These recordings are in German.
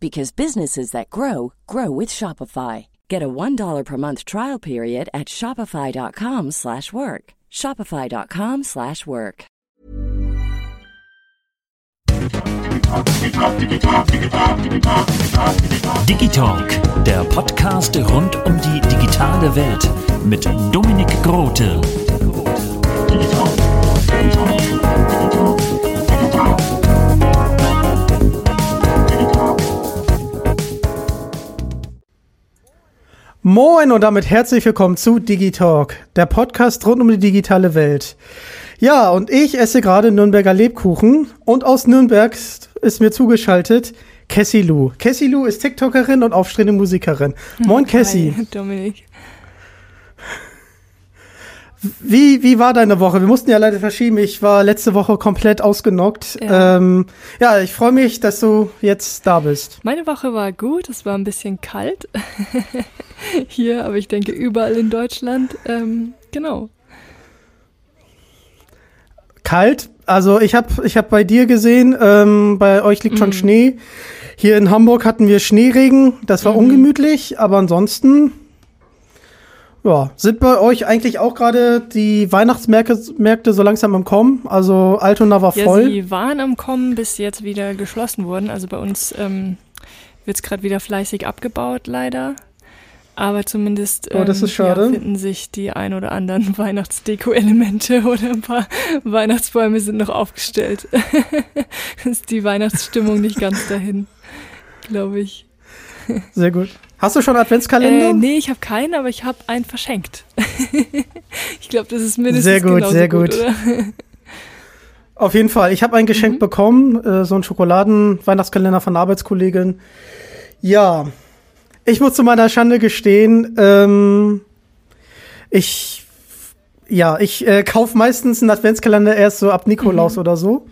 because businesses that grow grow with Shopify. Get a $1 per month trial period at Shopify.com slash work. Shopify.com slash work. Digitalk, der Podcast rund um die digitale Welt mit Dominik Grote. Moin und damit herzlich willkommen zu Digitalk, der Podcast rund um die digitale Welt. Ja, und ich esse gerade Nürnberger Lebkuchen und aus Nürnberg ist mir zugeschaltet Cassie Lou. Cassie Lou ist TikTokerin und aufstrebende Musikerin. Moin Cassie. Hi, Dominik. Wie, wie war deine Woche? Wir mussten ja leider verschieben. Ich war letzte Woche komplett ausgenockt. Ja. Ähm, ja, ich freue mich, dass du jetzt da bist. Meine Woche war gut, es war ein bisschen kalt hier, aber ich denke überall in Deutschland. Ähm, genau. Kalt. Also ich habe ich hab bei dir gesehen, ähm, bei euch liegt schon Schnee. Hier in Hamburg hatten wir Schneeregen. Das war ungemütlich, aber ansonsten ja, sind bei euch eigentlich auch gerade die Weihnachtsmärkte Märkte so langsam im Kommen? Also Altona war Ja, voll. sie waren am Kommen, bis sie jetzt wieder geschlossen wurden. Also bei uns ähm, wird es gerade wieder fleißig abgebaut, leider. Aber zumindest ähm, Oh, ist schade. Ja, finden sich die ein oder anderen Weihnachtsdeko-Elemente oder ein paar Weihnachtsbäume sind noch aufgestellt. ist die Weihnachtsstimmung nicht ganz dahin, glaube ich. Sehr gut. Hast du schon Adventskalender? Äh, nee, ich habe keinen, aber ich habe einen verschenkt. ich glaube, das ist mindestens Sehr gut, sehr gut. oder? Auf jeden Fall. Ich habe ein Geschenk Mhm. bekommen, äh, so einen Schokoladen-Weihnachtskalender von einer Arbeitskollegin. Ja, ich muss zu meiner Schande gestehen, ähm, ich, ja, ich äh, kaufe meistens einen Adventskalender erst so ab Nikolaus Mhm. oder so,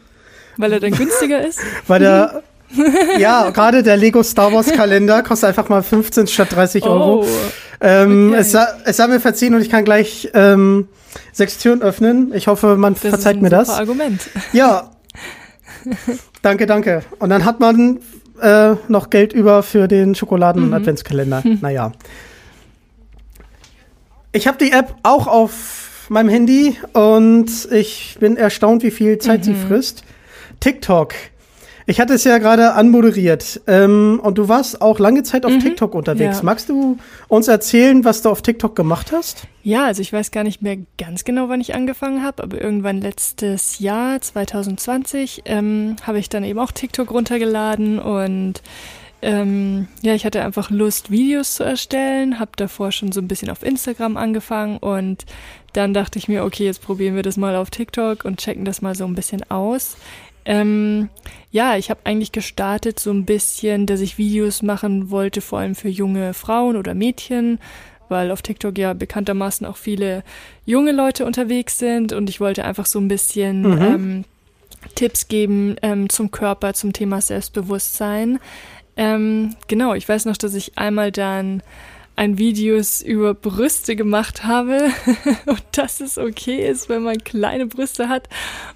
Weil er dann günstiger ist. weil der, ja, gerade der Lego Star Wars Kalender kostet einfach mal 15 statt 30 Euro. Oh, Ähm, okay. es, sei mir verziehen und ich kann gleich ähm, sechs Türen öffnen. Ich hoffe, man das verzeiht ist ein mir das. Argument. Ja. danke, danke. Und dann hat man äh, noch Geld über für den Schokoladen-Adventskalender. Naja. Ich habe die App auch auf meinem Handy und ich bin erstaunt, wie viel Zeit sie frisst. TikTok. Ich hatte es ja gerade anmoderiert. Ähm, und du warst auch lange Zeit auf TikTok unterwegs. ja. Magst du uns erzählen, was du auf TikTok gemacht hast? Ja, also ich weiß gar nicht mehr ganz genau, wann ich angefangen habe, aber irgendwann letztes Jahr, 2020, ähm, habe ich dann eben auch TikTok runtergeladen und ähm, ja, ich hatte einfach Lust, Videos zu erstellen, habe davor schon so ein bisschen auf Instagram angefangen und dann dachte ich mir, okay, jetzt probieren wir das mal auf TikTok und checken das mal so ein bisschen aus. Ähm, ja, ich habe eigentlich gestartet so ein bisschen, dass ich Videos machen wollte, vor allem für junge Frauen oder Mädchen, weil auf TikTok ja bekanntermaßen auch viele junge Leute unterwegs sind und ich wollte einfach so ein bisschen ähm, Tipps geben ähm, zum Körper, zum Thema Selbstbewusstsein. Ähm, genau, ich weiß noch, dass ich einmal dann ein Videos über Brüste gemacht habe und dass es okay ist, wenn man kleine Brüste hat.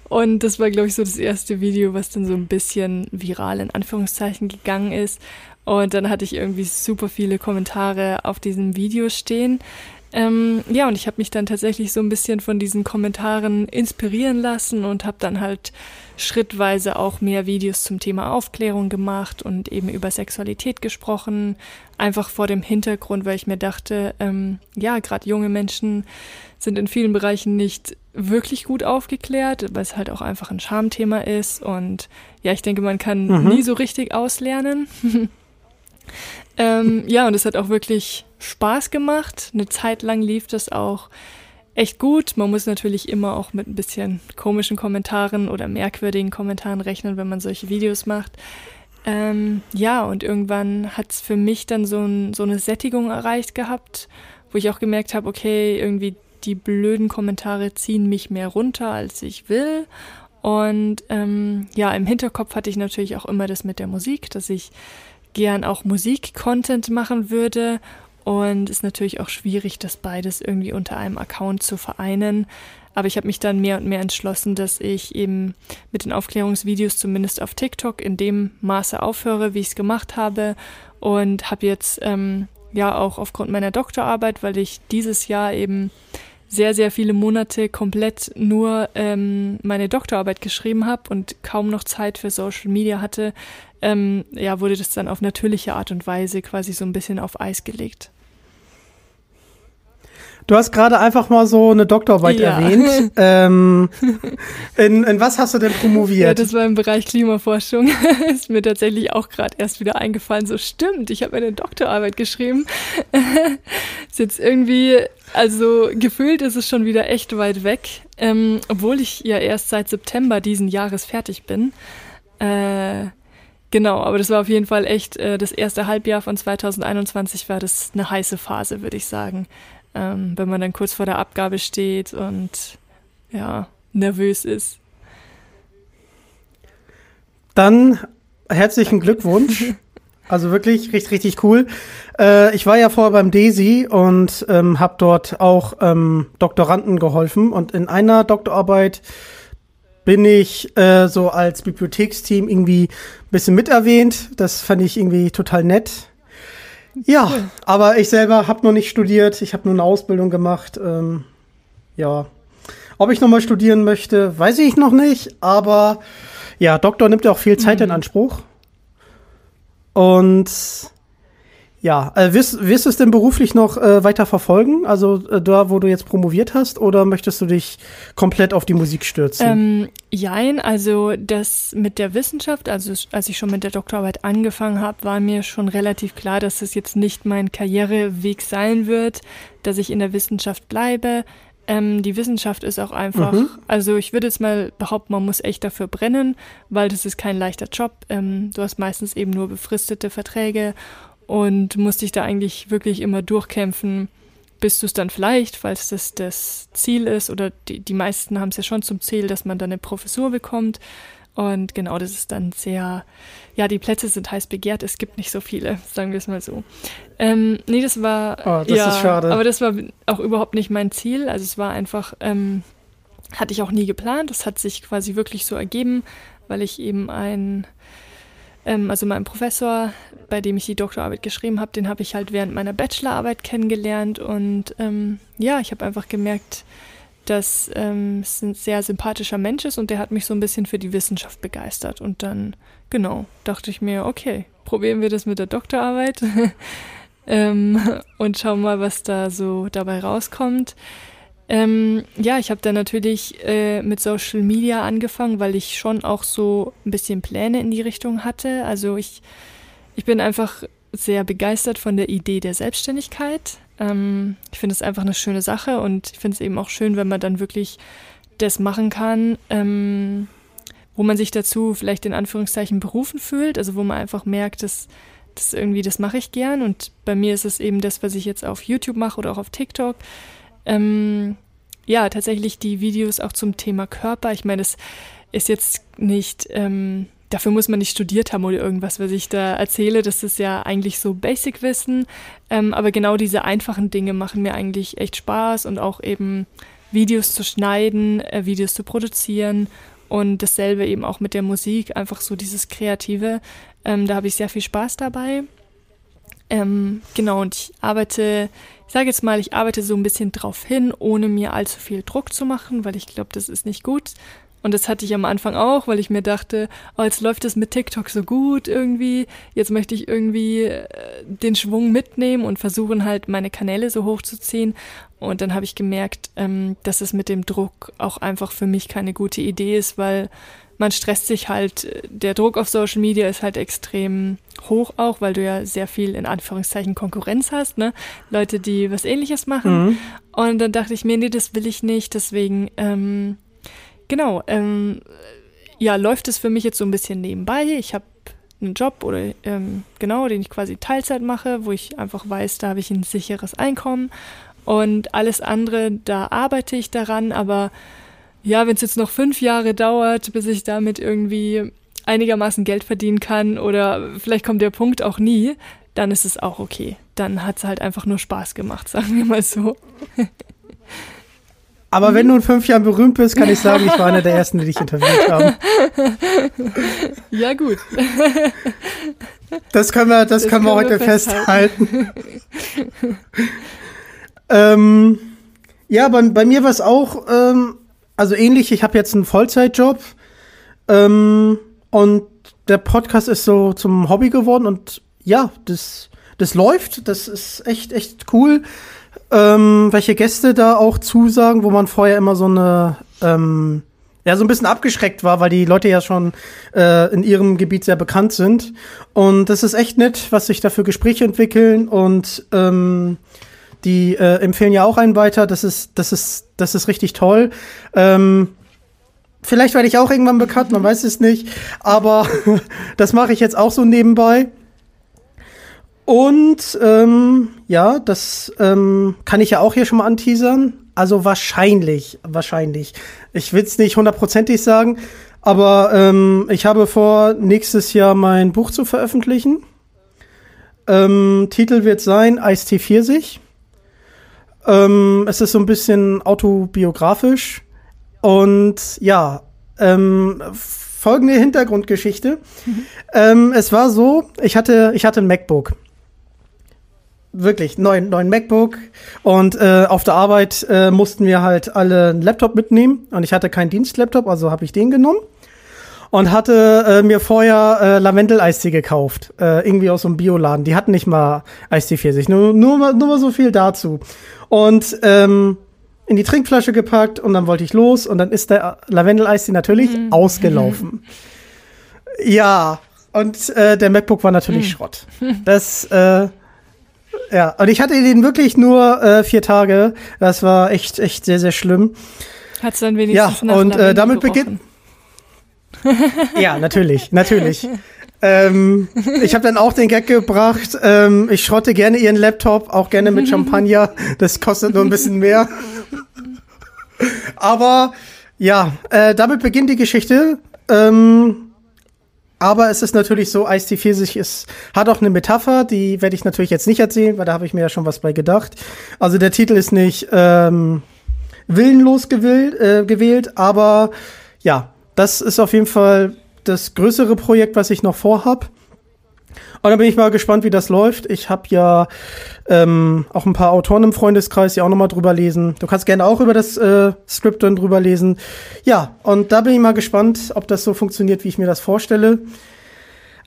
Und das war, glaube ich, so das erste Video, was dann so ein bisschen viral in Anführungszeichen gegangen ist. Und dann hatte ich irgendwie super viele Kommentare auf diesem Video stehen. Ähm, ja, und ich habe mich dann tatsächlich so ein bisschen von diesen Kommentaren inspirieren lassen und habe dann halt schrittweise auch mehr Videos zum Thema Aufklärung gemacht und eben über Sexualität gesprochen. Einfach vor dem Hintergrund, weil ich mir dachte, ähm, ja, gerade junge Menschen sind in vielen Bereichen nicht wirklich gut aufgeklärt, weil es halt auch einfach ein Schamthema ist. Und ja, ich denke, man kann mhm. nie so richtig auslernen. ähm, ja, und es hat auch wirklich Spaß gemacht. Eine Zeit lang lief das auch echt gut. Man muss natürlich immer auch mit ein bisschen komischen Kommentaren oder merkwürdigen Kommentaren rechnen, wenn man solche Videos macht. Ähm, ja, und irgendwann hat es für mich dann so, ein, so eine Sättigung erreicht gehabt, wo ich auch gemerkt habe, okay, irgendwie die blöden Kommentare ziehen mich mehr runter, als ich will. Und ähm, ja, im Hinterkopf hatte ich natürlich auch immer das mit der Musik, dass ich gern auch Musik-Content machen würde und ist natürlich auch schwierig, das beides irgendwie unter einem Account zu vereinen. Aber ich habe mich dann mehr und mehr entschlossen, dass ich eben mit den Aufklärungsvideos zumindest auf TikTok in dem Maße aufhöre, wie ich es gemacht habe. Und habe jetzt ähm, ja auch aufgrund meiner Doktorarbeit, weil ich dieses Jahr eben sehr, sehr viele Monate komplett nur ähm, meine Doktorarbeit geschrieben habe und kaum noch Zeit für Social Media hatte, ähm, ja, wurde das dann auf natürliche Art und Weise quasi so ein bisschen auf Eis gelegt. Du hast gerade einfach mal so eine Doktorarbeit ja. erwähnt. ähm, in, in was hast du denn promoviert? Ja, das war im Bereich Klimaforschung. ist mir tatsächlich auch gerade erst wieder eingefallen. So stimmt, ich habe eine Doktorarbeit geschrieben. ist jetzt irgendwie, also gefühlt ist es schon wieder echt weit weg, ähm, obwohl ich ja erst seit September diesen Jahres fertig bin. Äh, Genau, aber das war auf jeden Fall echt, äh, das erste Halbjahr von 2021 war das eine heiße Phase, würde ich sagen ähm, wenn man dann kurz vor der Abgabe steht und ja, nervös ist. Dann herzlichen Glückwunsch. Also wirklich richtig, richtig cool. Äh, ich war ja vorher beim DESI und ähm, habe dort auch ähm, Doktoranden geholfen. Und in einer Doktorarbeit bin ich äh, so als Bibliotheksteam irgendwie ein bisschen miterwähnt. Das fand ich irgendwie total nett. Ja, cool. aber ich selber habe noch nicht studiert. Ich habe nur eine Ausbildung gemacht. Ähm, ja, ob ich noch mal studieren möchte, weiß ich noch nicht. Aber ja, Doktor nimmt ja auch viel Zeit mhm. in Anspruch. Und ja, äh, wirst, wirst du es denn beruflich noch äh, weiter verfolgen? Also äh, da, wo du jetzt promoviert hast, oder möchtest du dich komplett auf die Musik stürzen? Ähm, jein, also das mit der Wissenschaft, also als ich schon mit der Doktorarbeit angefangen habe, war mir schon relativ klar, dass das jetzt nicht mein Karriereweg sein wird, dass ich in der Wissenschaft bleibe. Ähm, die Wissenschaft ist auch einfach, mhm. also ich würde jetzt mal behaupten, man muss echt dafür brennen, weil das ist kein leichter Job. Ähm, du hast meistens eben nur befristete Verträge und musste dich da eigentlich wirklich immer durchkämpfen, bis du es dann vielleicht, falls das das Ziel ist, oder die, die meisten haben es ja schon zum Ziel, dass man dann eine Professur bekommt. Und genau, das ist dann sehr, ja, die Plätze sind heiß begehrt, es gibt nicht so viele, sagen wir es mal so. Ähm, nee, das war, oh, das ja, ist schade. aber das war auch überhaupt nicht mein Ziel. Also es war einfach, ähm, hatte ich auch nie geplant, das hat sich quasi wirklich so ergeben, weil ich eben ein ähm, also mein Professor, bei dem ich die Doktorarbeit geschrieben habe, den habe ich halt während meiner Bachelorarbeit kennengelernt und ähm, ja, ich habe einfach gemerkt, dass ähm, es ein sehr sympathischer Mensch ist und der hat mich so ein bisschen für die Wissenschaft begeistert. Und dann, genau, dachte ich mir, okay, probieren wir das mit der Doktorarbeit ähm, und schauen mal, was da so dabei rauskommt. Ähm, ja, ich habe dann natürlich äh, mit Social Media angefangen, weil ich schon auch so ein bisschen Pläne in die Richtung hatte. Also ich, ich bin einfach sehr begeistert von der Idee der Selbstständigkeit. Ähm, ich finde es einfach eine schöne Sache und ich finde es eben auch schön, wenn man dann wirklich das machen kann, ähm, wo man sich dazu vielleicht in Anführungszeichen berufen fühlt, also wo man einfach merkt, dass das irgendwie, das mache ich gern und bei mir ist es eben das, was ich jetzt auf YouTube mache oder auch auf TikTok ähm, ja, tatsächlich die Videos auch zum Thema Körper. Ich meine, das ist jetzt nicht, ähm, dafür muss man nicht studiert haben oder irgendwas, was ich da erzähle. Das ist ja eigentlich so Basic-Wissen. Ähm, aber genau diese einfachen Dinge machen mir eigentlich echt Spaß und auch eben Videos zu schneiden, äh, Videos zu produzieren und dasselbe eben auch mit der Musik, einfach so dieses Kreative. Ähm, da habe ich sehr viel Spaß dabei. Ähm, genau, und ich arbeite, ich sage jetzt mal, ich arbeite so ein bisschen drauf hin, ohne mir allzu viel Druck zu machen, weil ich glaube, das ist nicht gut. Und das hatte ich am Anfang auch, weil ich mir dachte, oh, jetzt läuft es mit TikTok so gut irgendwie. Jetzt möchte ich irgendwie äh, den Schwung mitnehmen und versuchen halt meine Kanäle so hochzuziehen. Und dann habe ich gemerkt, ähm, dass es mit dem Druck auch einfach für mich keine gute Idee ist, weil man stresst sich halt. Der Druck auf Social Media ist halt extrem hoch auch, weil du ja sehr viel in Anführungszeichen Konkurrenz hast, ne? Leute, die was ähnliches machen. Mhm. Und dann dachte ich mir, nee, das will ich nicht. Deswegen ähm, Genau, ähm, ja, läuft es für mich jetzt so ein bisschen nebenbei. Ich habe einen Job oder ähm, genau, den ich quasi Teilzeit mache, wo ich einfach weiß, da habe ich ein sicheres Einkommen und alles andere, da arbeite ich daran, aber ja, wenn es jetzt noch fünf Jahre dauert, bis ich damit irgendwie einigermaßen Geld verdienen kann oder vielleicht kommt der Punkt auch nie, dann ist es auch okay. Dann hat es halt einfach nur Spaß gemacht, sagen wir mal so. Aber wenn du in fünf Jahren berühmt bist, kann ich sagen, ich war einer der ersten, die dich interviewt haben. Ja, gut. Das können wir, das, das können wir heute wir festhalten. ähm, ja, bei, bei mir war es auch, ähm, also ähnlich, ich habe jetzt einen Vollzeitjob ähm, und der Podcast ist so zum Hobby geworden und ja, das, das läuft, das ist echt, echt cool ähm, welche Gäste da auch zusagen, wo man vorher immer so eine, ähm, ja, so ein bisschen abgeschreckt war, weil die Leute ja schon äh, in ihrem Gebiet sehr bekannt sind. Und das ist echt nett, was sich da für Gespräche entwickeln und ähm, die äh, empfehlen ja auch einen weiter. Das ist, das ist, das ist richtig toll. Ähm, vielleicht werde ich auch irgendwann bekannt, man weiß es nicht. Aber das mache ich jetzt auch so nebenbei. Und ähm, ja, das ähm, kann ich ja auch hier schon mal anteasern. Also wahrscheinlich, wahrscheinlich. Ich will es nicht hundertprozentig sagen, aber ähm, ich habe vor, nächstes Jahr mein Buch zu veröffentlichen. Ähm, Titel wird sein Ice-T Pfirsich. Ähm, es ist so ein bisschen autobiografisch. Und ja, ähm, folgende Hintergrundgeschichte. Mhm. Ähm, es war so, ich hatte, ich hatte ein MacBook wirklich neuen, neuen MacBook und äh, auf der Arbeit äh, mussten wir halt alle einen Laptop mitnehmen und ich hatte keinen Dienstlaptop, also habe ich den genommen und hatte äh, mir vorher äh, Lavendel-Eistee gekauft, äh, irgendwie aus so einem Bioladen. Die hatten nicht mal Eistee für sich, nur, nur, mal, nur mal so viel dazu. Und ähm, in die Trinkflasche gepackt und dann wollte ich los und dann ist der Lavendel-Eistee natürlich mhm. ausgelaufen. Ja, und äh, der MacBook war natürlich mhm. Schrott. Das äh, ja, und ich hatte den wirklich nur äh, vier Tage. Das war echt, echt sehr, sehr schlimm. Hat's dann wenigstens Ja, und äh, damit beginnt. Ja, natürlich, natürlich. ähm, ich habe dann auch den Gag gebracht, ähm, ich schrotte gerne ihren Laptop, auch gerne mit Champagner. Das kostet nur ein bisschen mehr. Aber ja, äh, damit beginnt die Geschichte. Ähm, aber es ist natürlich so, Ice-T Pfirsich ist, hat auch eine Metapher, die werde ich natürlich jetzt nicht erzählen, weil da habe ich mir ja schon was bei gedacht. Also der Titel ist nicht ähm, willenlos gewählt, äh, gewählt, aber ja, das ist auf jeden Fall das größere Projekt, was ich noch vorhab. Und dann bin ich mal gespannt, wie das läuft. Ich habe ja ähm, auch ein paar Autoren im Freundeskreis, die auch nochmal drüber lesen. Du kannst gerne auch über das äh, Skript dann drüber lesen. Ja, und da bin ich mal gespannt, ob das so funktioniert, wie ich mir das vorstelle.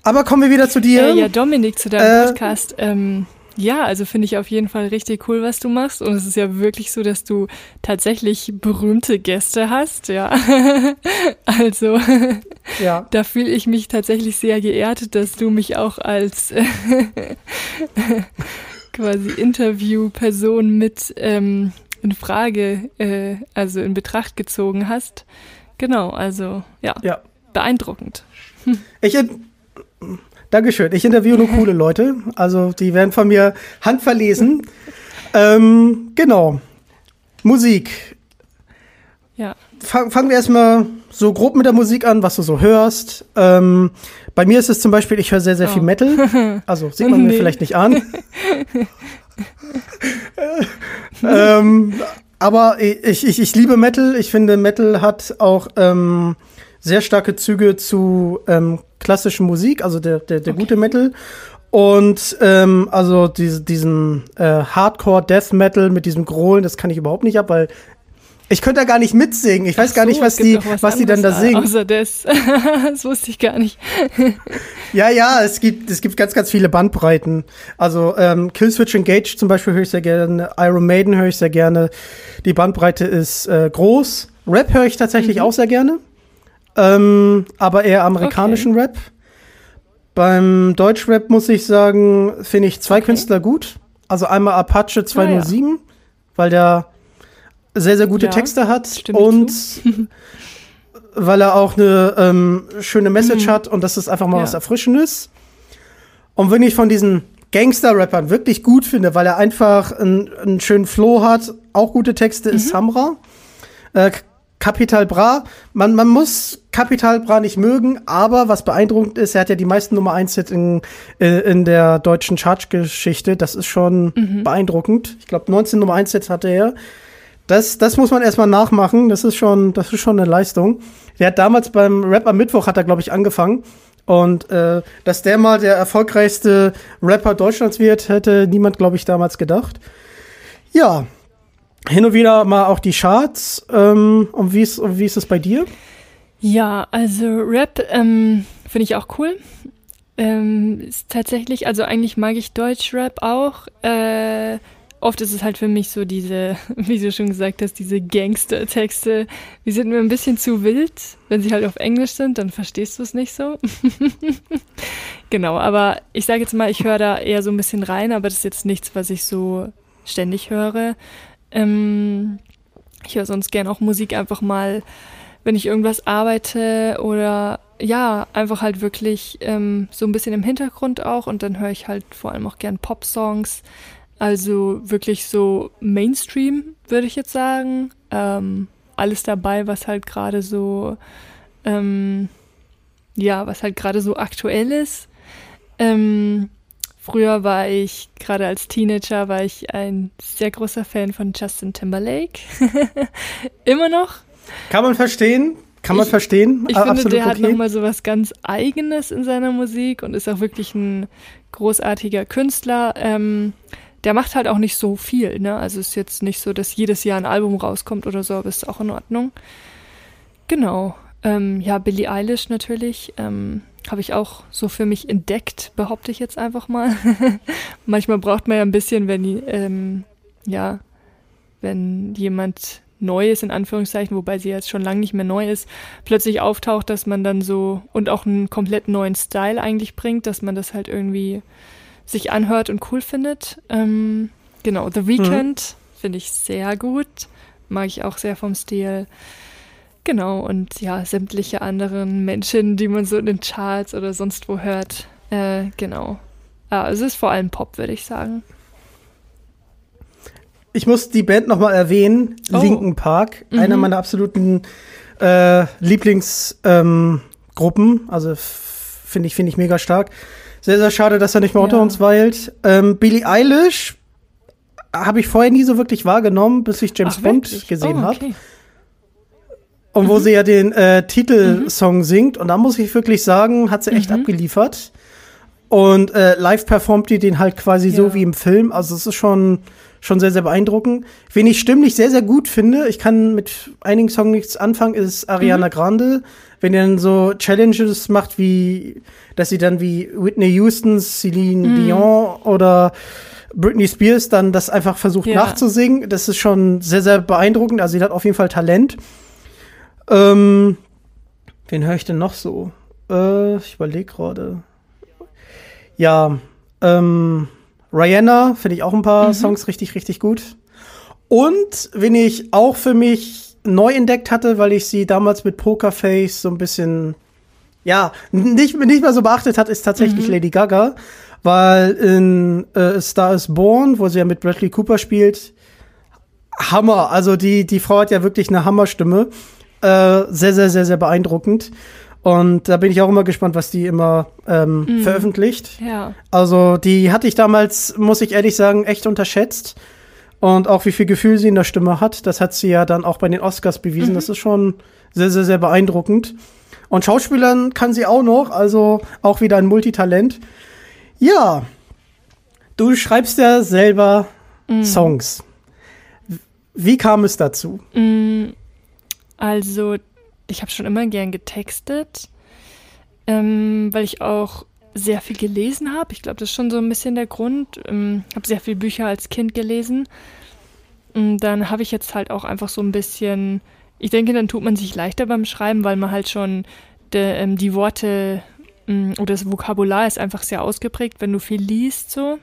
Aber kommen wir wieder zu dir. Äh, ja, Dominik, zu deinem äh, Podcast. Ähm, ja, also finde ich auf jeden Fall richtig cool, was du machst. Und es ist ja wirklich so, dass du tatsächlich berühmte Gäste hast, ja. also ja. da fühle ich mich tatsächlich sehr geehrt, dass du mich auch als quasi Interviewperson mit ähm, in Frage, äh, also in Betracht gezogen hast. Genau, also ja, ja. beeindruckend. Ich, Dankeschön. Ich interviewe nur coole Leute. Also die werden von mir handverlesen. ähm, genau. Musik. Ja. Fang, fangen wir erstmal so grob mit der Musik an, was du so hörst. Ähm, bei mir ist es zum Beispiel, ich höre sehr, sehr oh. viel Metal. Also sieht man nee. mir vielleicht nicht an. ähm, aber ich, ich, ich liebe Metal. Ich finde, Metal hat auch ähm, sehr starke Züge zu ähm, klassischen Musik, also der, der, der okay. gute Metal. Und ähm, also diese, diesen äh, Hardcore Death Metal mit diesem Grollen, das kann ich überhaupt nicht ab, weil ich könnte da gar nicht mitsingen. Ich weiß Ach gar so, nicht, was die, was was die dann da singen. Außer das. das wusste ich gar nicht. Ja, ja, es gibt, es gibt ganz, ganz viele Bandbreiten. Also ähm, Killswitch Engage zum Beispiel höre ich sehr gerne, Iron Maiden höre ich sehr gerne. Die Bandbreite ist äh, groß. Rap höre ich tatsächlich auch sehr gerne. Ähm, aber eher amerikanischen Rap. Beim Deutschrap muss ich sagen, finde ich zwei Okay. Künstler gut. Also einmal Apache 207, weil der sehr, sehr gute Ja, Texte hat und weil er auch eine ähm, schöne Message hat und das ist einfach mal Mhm. Ja. was Erfrischendes. Und wenn ich von diesen Gangster-Rappern wirklich gut finde, weil er einfach einen, einen schönen Flow hat, auch gute Texte, ist Mhm. Samra. Äh, Capital Bra, man, man muss Capital Bra nicht mögen, aber was beeindruckend ist, er hat ja die meisten Nummer 1 Hit in, äh, in der deutschen Chartgeschichte. Das ist schon Mhm. beeindruckend. Ich glaube, 19 Nummer 1 Hits hatte er. Das, das muss man erstmal nachmachen. Das ist schon, das ist schon eine Leistung. Der hat damals beim Rap am Mittwoch hat er, glaube ich, angefangen. Und äh, dass der mal der erfolgreichste Rapper Deutschlands wird, hätte niemand, glaube ich, damals gedacht. Ja, hin und wieder mal auch die Charts. Ähm, und wie ist, wie ist es bei dir? Ja, also Rap ähm, finde ich auch cool. Ähm, ist tatsächlich, also eigentlich mag ich Deutschrap auch. Äh, oft ist es halt für mich so diese, wie du schon gesagt hast, diese Gangster-Texte, die sind mir ein bisschen zu wild. Wenn sie halt auf Englisch sind, dann verstehst du es nicht so. genau, aber ich sage jetzt mal, ich höre da eher so ein bisschen rein, aber das ist jetzt nichts, was ich so ständig höre. Ähm, ich höre sonst gern auch Musik einfach mal, wenn ich irgendwas arbeite oder ja, einfach halt wirklich ähm, so ein bisschen im Hintergrund auch und dann höre ich halt vor allem auch gern Pop-Songs. Also wirklich so Mainstream, würde ich jetzt sagen. Ähm, alles dabei, was halt gerade so, ähm, ja, was halt gerade so aktuell ist. Ähm, früher war ich, gerade als Teenager, war ich ein sehr großer Fan von Justin Timberlake. Immer noch. Kann man verstehen? Kann man Ich- verstehen? Ich finde, absolut der hat okay. nochmal so was ganz Eigenes in seiner Musik und ist auch wirklich ein großartiger Künstler. Ähm, der macht halt auch nicht so viel, ne? Also ist jetzt nicht so, dass jedes Jahr ein Album rauskommt oder so, aber ist auch in Ordnung. Genau. Ähm, ja, Billie Eilish natürlich. Ähm, habe ich auch so für mich entdeckt, behaupte ich jetzt einfach mal. Manchmal braucht man ja ein bisschen, wenn die, ähm, ja, wenn jemand neu ist, in Anführungszeichen, wobei sie jetzt schon lange nicht mehr neu ist, plötzlich auftaucht, dass man dann so und auch einen komplett neuen Style eigentlich bringt, dass man das halt irgendwie sich anhört und cool findet. Ähm, genau, The Weeknd finde ich sehr gut. Mag ich auch sehr vom Stil. Genau, und ja, sämtliche anderen Menschen, die man so in den Charts oder sonst wo hört. Äh, genau. Ja, es ist vor allem Pop, würde ich sagen. Ich muss die Band noch mal erwähnen. Oh. Linken Park, Mhm. einer meiner absoluten äh, Lieblingsgruppen. Ähm, also finde ich, finde ich mega stark. Sehr, sehr schade, dass er nicht mehr unter Ja. uns weilt. Ähm, Billie Eilish habe ich vorher nie so wirklich wahrgenommen, bis ich James Ach, Bond wirklich? gesehen oh, habe. Und Mhm. wo sie ja den äh, Titelsong singt. Und da muss ich wirklich sagen, hat sie echt Mhm. abgeliefert. Und äh, live performt die den halt quasi so Ja. wie im Film. Also es ist schon, schon sehr, sehr beeindruckend. Wen ich stimmlich sehr, sehr gut finde, ich kann mit einigen Songs nichts anfangen, ist Ariana Grande. Wenn ihr dann so Challenges macht, wie, dass sie dann wie Whitney Houston, Celine Dion oder Britney Spears dann das einfach versucht Ja. nachzusingen. Das ist schon sehr, sehr beeindruckend. Also sie hat auf jeden Fall Talent. Ähm, wen höre ich denn noch so? Äh, ich überlege gerade. Ja, ähm, Rihanna finde ich auch ein paar Songs richtig, richtig gut. Und wen ich auch für mich neu entdeckt hatte, weil ich sie damals mit Pokerface so ein bisschen, ja, nicht, nicht mehr so beachtet hat, ist tatsächlich Lady Gaga. Weil in äh, Star is Born, wo sie ja mit Bradley Cooper spielt, Hammer. Also die, die Frau hat ja wirklich eine Hammerstimme. Äh, sehr, sehr, sehr, sehr beeindruckend. Und da bin ich auch immer gespannt, was die immer ähm, veröffentlicht. Ja. Also die hatte ich damals, muss ich ehrlich sagen, echt unterschätzt. Und auch wie viel Gefühl sie in der Stimme hat, das hat sie ja dann auch bei den Oscars bewiesen. Das ist schon sehr, sehr, sehr beeindruckend. Und Schauspielern kann sie auch noch, also auch wieder ein Multitalent. Ja, du schreibst ja selber Songs. Wie kam es dazu? Also, ich habe schon immer gern getextet, ähm, weil ich auch sehr viel gelesen habe. Ich glaube, das ist schon so ein bisschen der Grund. Ähm, habe sehr viele Bücher als Kind gelesen. Und dann habe ich jetzt halt auch einfach so ein bisschen, ich denke, dann tut man sich leichter beim Schreiben, weil man halt schon de, ähm, die Worte ähm, oder das Vokabular ist einfach sehr ausgeprägt, wenn du viel liest, so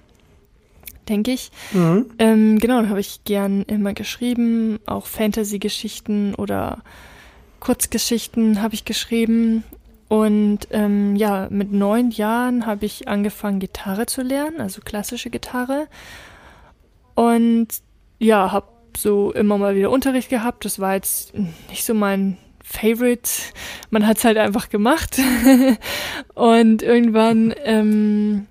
denke ich. Mhm. Ähm, genau, dann habe ich gern immer geschrieben, auch Fantasy-Geschichten oder Kurzgeschichten habe ich geschrieben. Und ähm, ja, mit neun Jahren habe ich angefangen, Gitarre zu lernen, also klassische Gitarre. Und ja, habe so immer mal wieder Unterricht gehabt. Das war jetzt nicht so mein Favorite. Man hat es halt einfach gemacht. Und irgendwann ähm,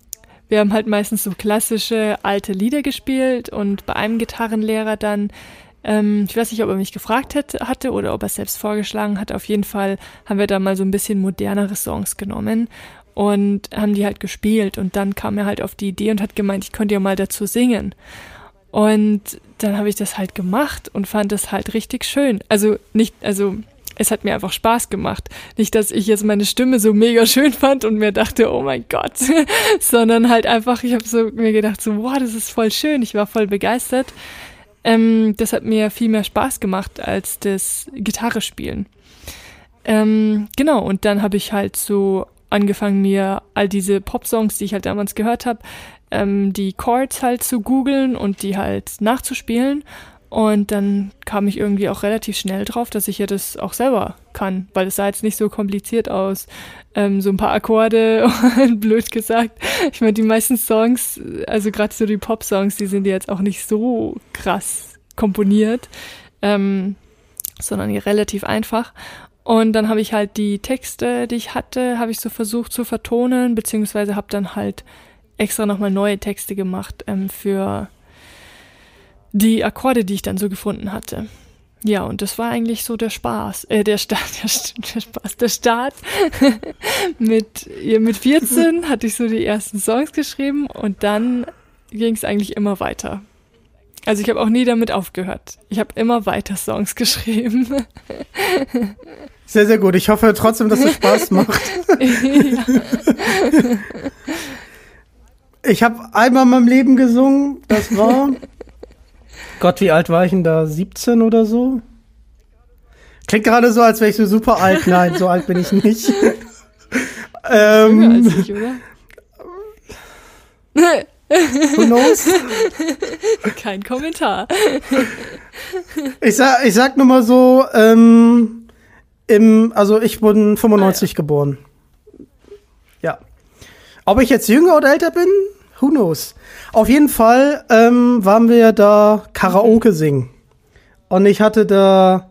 wir haben halt meistens so klassische alte Lieder gespielt und bei einem Gitarrenlehrer dann, ähm, ich weiß nicht, ob er mich gefragt hätte, hatte oder ob er es selbst vorgeschlagen hat, auf jeden Fall haben wir da mal so ein bisschen modernere Songs genommen und haben die halt gespielt und dann kam er halt auf die Idee und hat gemeint, ich könnte ja mal dazu singen. Und dann habe ich das halt gemacht und fand das halt richtig schön. Also nicht, also es hat mir einfach Spaß gemacht. Nicht, dass ich jetzt meine Stimme so mega schön fand und mir dachte, oh mein Gott, sondern halt einfach, ich habe so mir gedacht, so, wow, das ist voll schön. Ich war voll begeistert. Ähm, das hat mir viel mehr Spaß gemacht als das Gitarre spielen. Ähm, genau, und dann habe ich halt so angefangen, mir all diese Pop-Songs, die ich halt damals gehört habe, ähm, die Chords halt zu googeln und die halt nachzuspielen. Und dann kam ich irgendwie auch relativ schnell drauf, dass ich ja das auch selber kann, weil es sah jetzt nicht so kompliziert aus. Ähm, so ein paar Akkorde, blöd gesagt. Ich meine, die meisten Songs, also gerade so die Pop-Songs, die sind jetzt auch nicht so krass komponiert, ähm, sondern relativ einfach. Und dann habe ich halt die Texte, die ich hatte, habe ich so versucht zu vertonen, beziehungsweise habe dann halt extra nochmal neue Texte gemacht ähm, für die Akkorde, die ich dann so gefunden hatte. Ja, und das war eigentlich so der Spaß, äh, der Start, der, der Spaß, der Start. mit, ja, mit 14 hatte ich so die ersten Songs geschrieben und dann ging es eigentlich immer weiter. Also ich habe auch nie damit aufgehört. Ich habe immer weiter Songs geschrieben. Sehr, sehr gut. Ich hoffe trotzdem, dass es Spaß macht. ja. Ich habe einmal in meinem Leben gesungen. Das war Gott, wie alt war ich denn da? 17 oder so? Klingt gerade so, als wäre ich so super alt. Nein, so alt bin ich nicht. ähm, als ich, oder? Who knows? Kein Kommentar. Ich sag, ich sag nur mal so, ähm, im, also ich bin 95 ah, ja. geboren. Ja. Ob ich jetzt jünger oder älter bin, who knows? Auf jeden Fall ähm, waren wir da Karaoke singen. Und ich hatte da,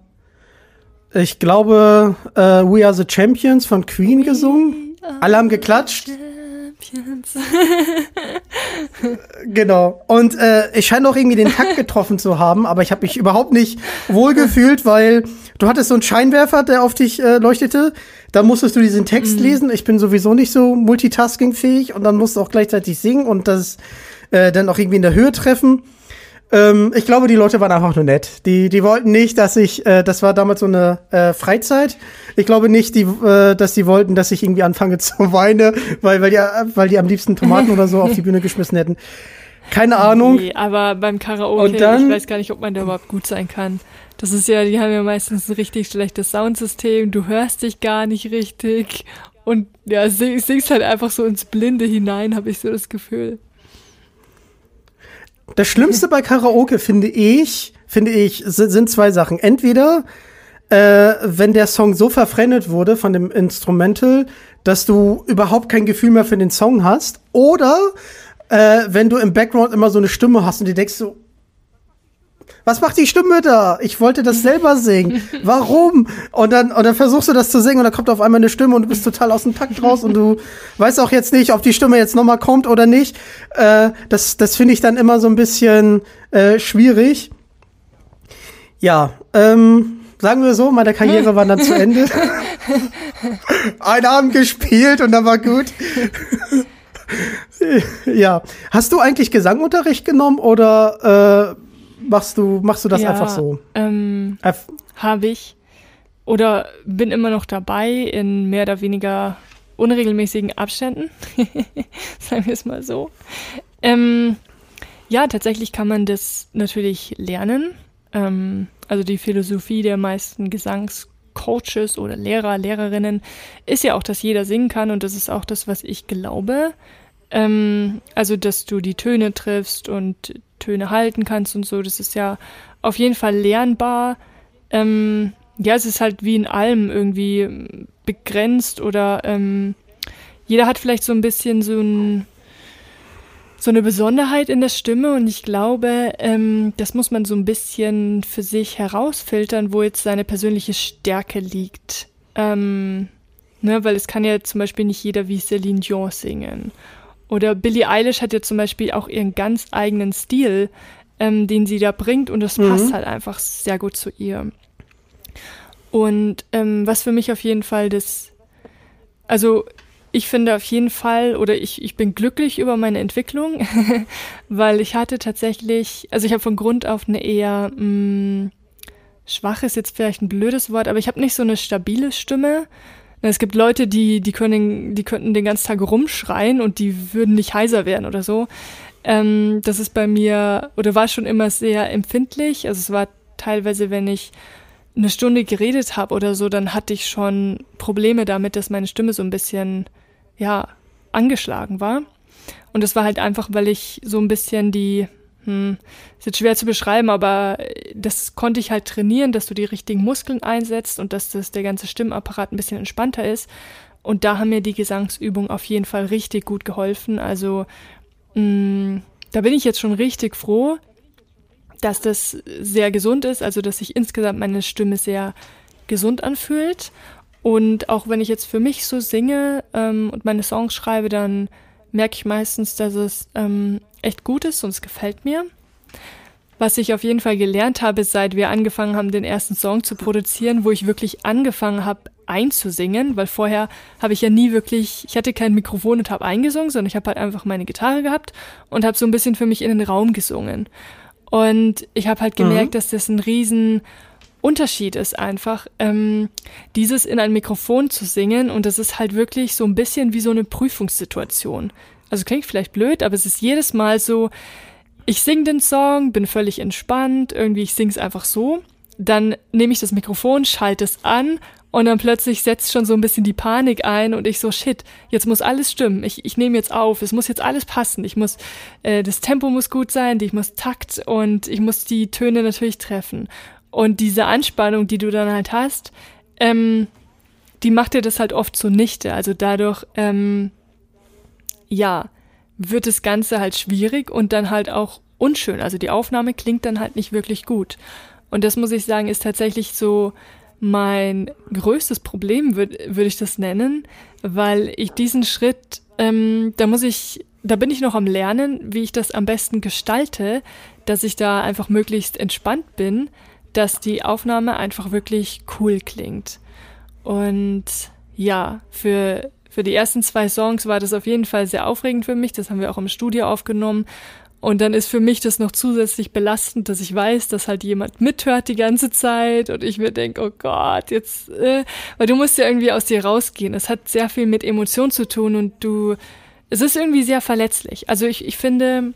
ich glaube, äh, We Are the Champions von Queen gesungen. Alle haben geklatscht. Genau. Und äh, ich scheine auch irgendwie den Takt getroffen zu haben, aber ich habe mich überhaupt nicht wohlgefühlt, weil du hattest so einen Scheinwerfer, der auf dich äh, leuchtete. Da musstest du diesen Text mhm. lesen. Ich bin sowieso nicht so multitaskingfähig und dann musst du auch gleichzeitig singen und das äh, dann auch irgendwie in der Höhe treffen. Ähm, ich glaube, die Leute waren einfach nur nett. Die, die wollten nicht, dass ich, äh, das war damals so eine äh, Freizeit. Ich glaube nicht, die, äh, dass die wollten, dass ich irgendwie anfange zu weinen, weil, weil, die, weil die am liebsten Tomaten oder so auf die Bühne geschmissen hätten. Keine Ahnung. Nee, aber beim Karaoke, dann, ich weiß gar nicht, ob man da überhaupt gut sein kann. Das ist ja, die haben ja meistens ein richtig schlechtes Soundsystem, du hörst dich gar nicht richtig und ja, singst halt einfach so ins Blinde hinein, habe ich so das Gefühl. Das Schlimmste bei Karaoke finde ich, finde ich, sind zwei Sachen. Entweder, äh, wenn der Song so verfremdet wurde von dem Instrumental, dass du überhaupt kein Gefühl mehr für den Song hast, oder äh, wenn du im Background immer so eine Stimme hast und dir denkst so, was macht die Stimme da? Ich wollte das selber singen. Warum? Und dann, und dann versuchst du das zu singen und dann kommt auf einmal eine Stimme und du bist total aus dem Takt raus und du weißt auch jetzt nicht, ob die Stimme jetzt nochmal kommt oder nicht. Äh, das das finde ich dann immer so ein bisschen äh, schwierig. Ja, ähm, sagen wir so, meine Karriere war dann zu Ende. Ein Abend gespielt und dann war gut. ja. Hast du eigentlich Gesangunterricht genommen oder äh, machst du machst du das ja, einfach so? Ähm, Habe ich oder bin immer noch dabei in mehr oder weniger unregelmäßigen Abständen, sagen wir es mal so. Ähm, ja, tatsächlich kann man das natürlich lernen. Ähm, also die Philosophie der meisten Gesangscoaches oder Lehrer, Lehrerinnen ist ja auch, dass jeder singen kann und das ist auch das, was ich glaube. Ähm, also, dass du die Töne triffst und Töne halten kannst und so, das ist ja auf jeden Fall lernbar. Ähm, ja, es ist halt wie in allem irgendwie begrenzt oder ähm, jeder hat vielleicht so ein bisschen so ein so eine Besonderheit in der Stimme und ich glaube, ähm, das muss man so ein bisschen für sich herausfiltern, wo jetzt seine persönliche Stärke liegt. Ähm, ne, weil es kann ja zum Beispiel nicht jeder wie Celine Dion singen. Oder Billie Eilish hat ja zum Beispiel auch ihren ganz eigenen Stil, ähm, den sie da bringt und das mhm. passt halt einfach sehr gut zu ihr. Und ähm, was für mich auf jeden Fall das, also ich finde auf jeden Fall, oder ich, ich bin glücklich über meine Entwicklung, weil ich hatte tatsächlich, also ich habe von Grund auf eine eher mh, mm, schwach ist jetzt vielleicht ein blödes Wort, aber ich habe nicht so eine stabile Stimme. Es gibt Leute, die, die können, die könnten den ganzen Tag rumschreien und die würden nicht heiser werden oder so. Ähm, das ist bei mir oder war schon immer sehr empfindlich. Also es war teilweise, wenn ich eine Stunde geredet habe oder so, dann hatte ich schon Probleme damit, dass meine Stimme so ein bisschen ja, angeschlagen war. Und das war halt einfach, weil ich so ein bisschen die, hm, ist jetzt schwer zu beschreiben, aber das konnte ich halt trainieren, dass du die richtigen Muskeln einsetzt und dass das der ganze Stimmapparat ein bisschen entspannter ist. Und da haben mir die Gesangsübungen auf jeden Fall richtig gut geholfen. Also mh, hm, da bin ich jetzt schon richtig froh, dass das sehr gesund ist, also dass sich insgesamt meine Stimme sehr gesund anfühlt. Und auch wenn ich jetzt für mich so singe ähm, und meine Songs schreibe, dann merke ich meistens, dass es ähm, echt gut ist und es gefällt mir. Was ich auf jeden Fall gelernt habe, seit wir angefangen haben, den ersten Song zu produzieren, wo ich wirklich angefangen habe einzusingen, weil vorher habe ich ja nie wirklich, ich hatte kein Mikrofon und habe eingesungen, sondern ich habe halt einfach meine Gitarre gehabt und habe so ein bisschen für mich in den Raum gesungen. Und ich habe halt gemerkt, mhm. dass das ein riesen Unterschied ist einfach, ähm, dieses in ein Mikrofon zu singen und das ist halt wirklich so ein bisschen wie so eine Prüfungssituation. Also klingt vielleicht blöd, aber es ist jedes Mal so, ich singe den Song, bin völlig entspannt, irgendwie ich sing's einfach so, dann nehme ich das Mikrofon, schalte es an und dann plötzlich setzt schon so ein bisschen die Panik ein und ich so, shit, jetzt muss alles stimmen. Ich, ich nehme jetzt auf, es muss jetzt alles passen. Ich muss, äh, das Tempo muss gut sein, ich muss Takt und ich muss die Töne natürlich treffen. Und diese Anspannung, die du dann halt hast, ähm, die macht dir das halt oft zunichte. Also dadurch, ähm, ja, wird das Ganze halt schwierig und dann halt auch unschön. Also die Aufnahme klingt dann halt nicht wirklich gut. Und das muss ich sagen, ist tatsächlich so mein größtes Problem, würde würd ich das nennen, weil ich diesen Schritt, ähm, da muss ich, da bin ich noch am Lernen, wie ich das am besten gestalte, dass ich da einfach möglichst entspannt bin dass die Aufnahme einfach wirklich cool klingt. Und ja, für, für die ersten zwei Songs war das auf jeden Fall sehr aufregend für mich. Das haben wir auch im Studio aufgenommen. Und dann ist für mich das noch zusätzlich belastend, dass ich weiß, dass halt jemand mithört die ganze Zeit und ich mir denke, oh Gott, jetzt, äh, weil du musst ja irgendwie aus dir rausgehen. Es hat sehr viel mit Emotion zu tun und du, es ist irgendwie sehr verletzlich. Also ich, ich finde,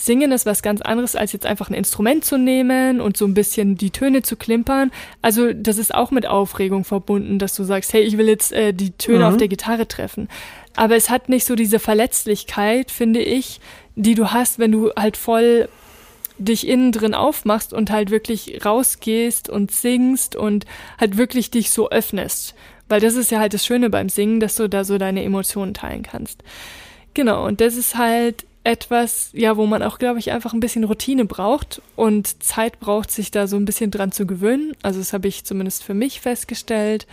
Singen ist was ganz anderes, als jetzt einfach ein Instrument zu nehmen und so ein bisschen die Töne zu klimpern. Also das ist auch mit Aufregung verbunden, dass du sagst, hey, ich will jetzt äh, die Töne mhm. auf der Gitarre treffen. Aber es hat nicht so diese Verletzlichkeit, finde ich, die du hast, wenn du halt voll dich innen drin aufmachst und halt wirklich rausgehst und singst und halt wirklich dich so öffnest. Weil das ist ja halt das Schöne beim Singen, dass du da so deine Emotionen teilen kannst. Genau, und das ist halt etwas, ja, wo man auch, glaube ich, einfach ein bisschen Routine braucht und Zeit braucht, sich da so ein bisschen dran zu gewöhnen. Also das habe ich zumindest für mich festgestellt.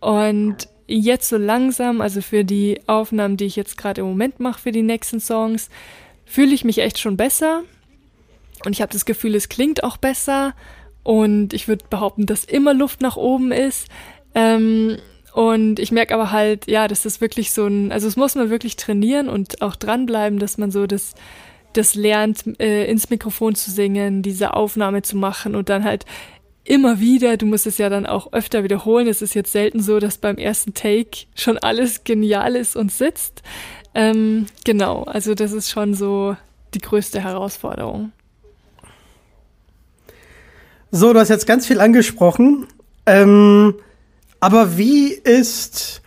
Und jetzt so langsam, also für die Aufnahmen, die ich jetzt gerade im Moment mache für die nächsten Songs, fühle ich mich echt schon besser. Und ich habe das Gefühl, es klingt auch besser. Und ich würde behaupten, dass immer Luft nach oben ist. Ähm, Und ich merke aber halt, ja, das ist wirklich so ein, also es muss man wirklich trainieren und auch dranbleiben, dass man so das, das lernt, äh, ins Mikrofon zu singen, diese Aufnahme zu machen und dann halt immer wieder, du musst es ja dann auch öfter wiederholen. Es ist jetzt selten so, dass beim ersten Take schon alles genial ist und sitzt. Ähm, genau, also das ist schon so die größte Herausforderung. So, du hast jetzt ganz viel angesprochen. Ähm, aber wie ist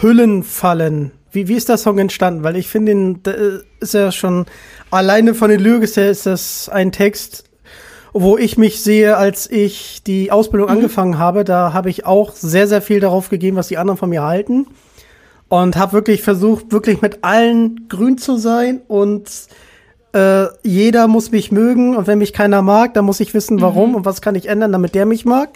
Hüllenfallen? Wie, wie ist der Song entstanden? Weil ich finde, der ist ja schon alleine von den Lyrics her ist das ein Text, wo ich mich sehe, als ich die Ausbildung mhm. angefangen habe. Da habe ich auch sehr, sehr viel darauf gegeben, was die anderen von mir halten. Und habe wirklich versucht, wirklich mit allen grün zu sein und äh, jeder muss mich mögen und wenn mich keiner mag, dann muss ich wissen, warum mhm. und was kann ich ändern, damit der mich mag.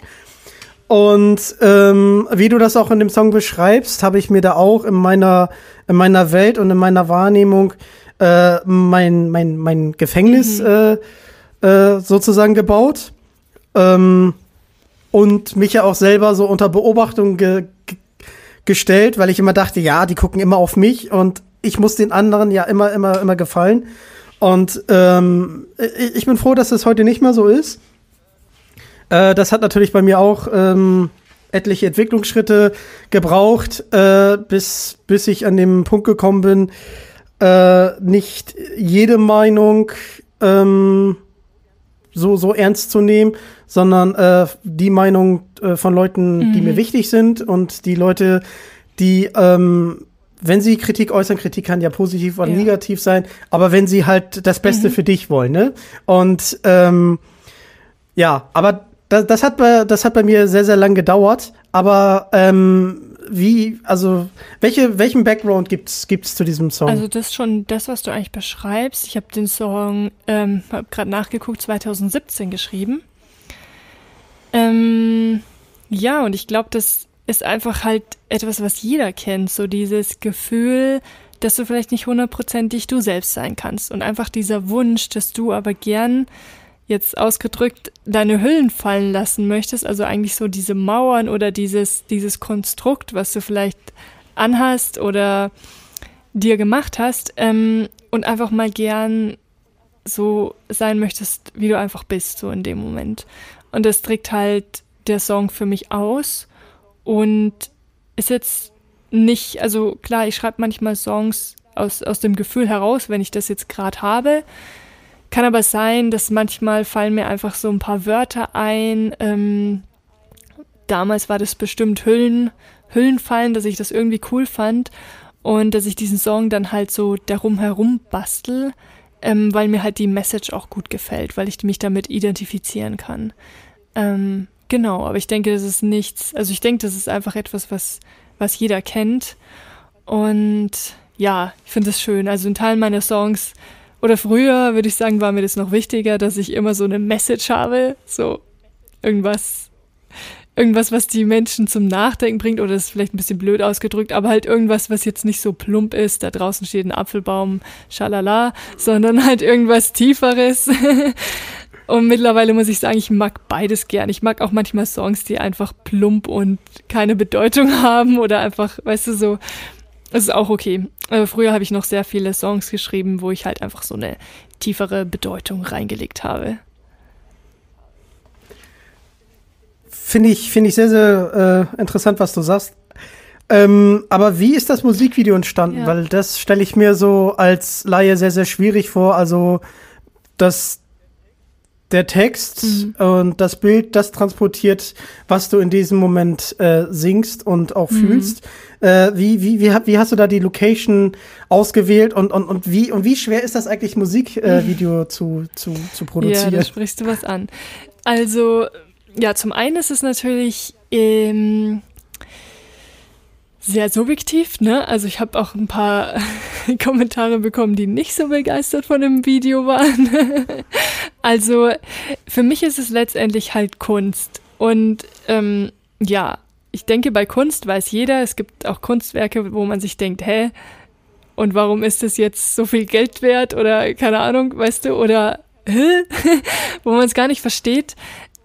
Und ähm, wie du das auch in dem Song beschreibst, habe ich mir da auch in meiner, in meiner Welt und in meiner Wahrnehmung äh, mein, mein, mein Gefängnis mhm. äh, äh, sozusagen gebaut. Ähm, und mich ja auch selber so unter Beobachtung ge ge gestellt, weil ich immer dachte, ja, die gucken immer auf mich und ich muss den anderen ja immer, immer, immer gefallen. Und ähm, ich bin froh, dass das heute nicht mehr so ist. Äh, das hat natürlich bei mir auch ähm, etliche Entwicklungsschritte gebraucht, äh, bis, bis ich an dem Punkt gekommen bin, äh, nicht jede Meinung ähm, so, so ernst zu nehmen, sondern äh, die Meinung äh, von Leuten, mhm. die mir wichtig sind und die Leute, die ähm, wenn sie Kritik äußern, Kritik kann ja positiv oder ja. negativ sein, aber wenn sie halt das Beste mhm. für dich wollen, ne? Und ähm, ja, aber das, das, hat bei, das hat bei mir sehr, sehr lang gedauert. Aber ähm, wie, also welche, welchen Background gibt's gibt's zu diesem Song? Also das ist schon das, was du eigentlich beschreibst. Ich habe den Song, ähm, habe gerade nachgeguckt, 2017 geschrieben. Ähm, ja, und ich glaube, das ist einfach halt etwas, was jeder kennt. So dieses Gefühl, dass du vielleicht nicht hundertprozentig du selbst sein kannst. Und einfach dieser Wunsch, dass du aber gern jetzt ausgedrückt deine Hüllen fallen lassen möchtest. Also eigentlich so diese Mauern oder dieses, dieses Konstrukt, was du vielleicht anhast oder dir gemacht hast. Ähm, und einfach mal gern so sein möchtest, wie du einfach bist, so in dem Moment. Und das trägt halt der Song für mich aus. Und ist jetzt nicht, also klar, ich schreibe manchmal Songs aus, aus dem Gefühl heraus, wenn ich das jetzt gerade habe. Kann aber sein, dass manchmal fallen mir einfach so ein paar Wörter ein. Ähm, damals war das bestimmt Hüllen, Hüllenfallen, dass ich das irgendwie cool fand und dass ich diesen Song dann halt so darum herum bastel, ähm, weil mir halt die Message auch gut gefällt, weil ich mich damit identifizieren kann. Ähm, Genau, aber ich denke, das ist nichts, also ich denke, das ist einfach etwas, was, was jeder kennt. Und ja, ich finde es schön. Also in Teilen meiner Songs oder früher, würde ich sagen, war mir das noch wichtiger, dass ich immer so eine Message habe, so irgendwas, irgendwas, was die Menschen zum Nachdenken bringt, oder das ist vielleicht ein bisschen blöd ausgedrückt, aber halt irgendwas, was jetzt nicht so plump ist, da draußen steht ein Apfelbaum, schalala, sondern halt irgendwas Tieferes. Und mittlerweile muss ich sagen, ich mag beides gern. Ich mag auch manchmal Songs, die einfach plump und keine Bedeutung haben oder einfach, weißt du, so. Das ist auch okay. Aber früher habe ich noch sehr viele Songs geschrieben, wo ich halt einfach so eine tiefere Bedeutung reingelegt habe. Finde ich, finde ich sehr, sehr äh, interessant, was du sagst. Ähm, aber wie ist das Musikvideo entstanden? Ja. Weil das stelle ich mir so als Laie sehr, sehr schwierig vor. Also, dass der Text mhm. und das Bild, das transportiert, was du in diesem Moment äh, singst und auch mhm. fühlst. Äh, wie, wie, wie, wie hast du da die Location ausgewählt und, und, und, wie, und wie schwer ist das eigentlich, Musikvideo äh, zu, zu, zu produzieren? Ja, da sprichst du was an. Also, ja, zum einen ist es natürlich ähm, sehr subjektiv, ne? Also ich habe auch ein paar Kommentare bekommen, die nicht so begeistert von dem Video waren. also für mich ist es letztendlich halt Kunst. Und ähm, ja, ich denke, bei Kunst weiß jeder, es gibt auch Kunstwerke, wo man sich denkt, hä, und warum ist das jetzt so viel Geld wert oder keine Ahnung, weißt du, oder hä? wo man es gar nicht versteht.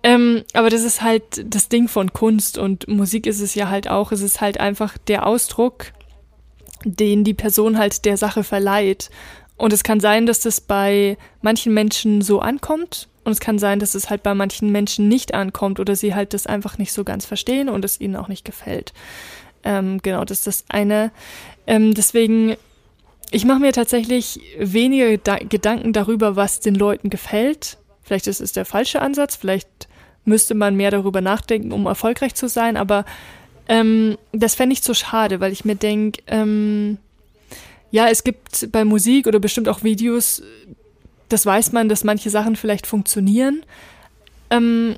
Ähm, aber das ist halt das Ding von Kunst und Musik ist es ja halt auch. Es ist halt einfach der Ausdruck, den die Person halt der Sache verleiht. Und es kann sein, dass das bei manchen Menschen so ankommt. Und es kann sein, dass es halt bei manchen Menschen nicht ankommt oder sie halt das einfach nicht so ganz verstehen und es ihnen auch nicht gefällt. Ähm, genau, das ist das eine. Ähm, deswegen, ich mache mir tatsächlich weniger Gedanken darüber, was den Leuten gefällt. Vielleicht ist es der falsche Ansatz, vielleicht müsste man mehr darüber nachdenken, um erfolgreich zu sein, aber ähm, das fände ich zu schade, weil ich mir denke, ähm, ja, es gibt bei Musik oder bestimmt auch Videos, das weiß man, dass manche Sachen vielleicht funktionieren. Ähm,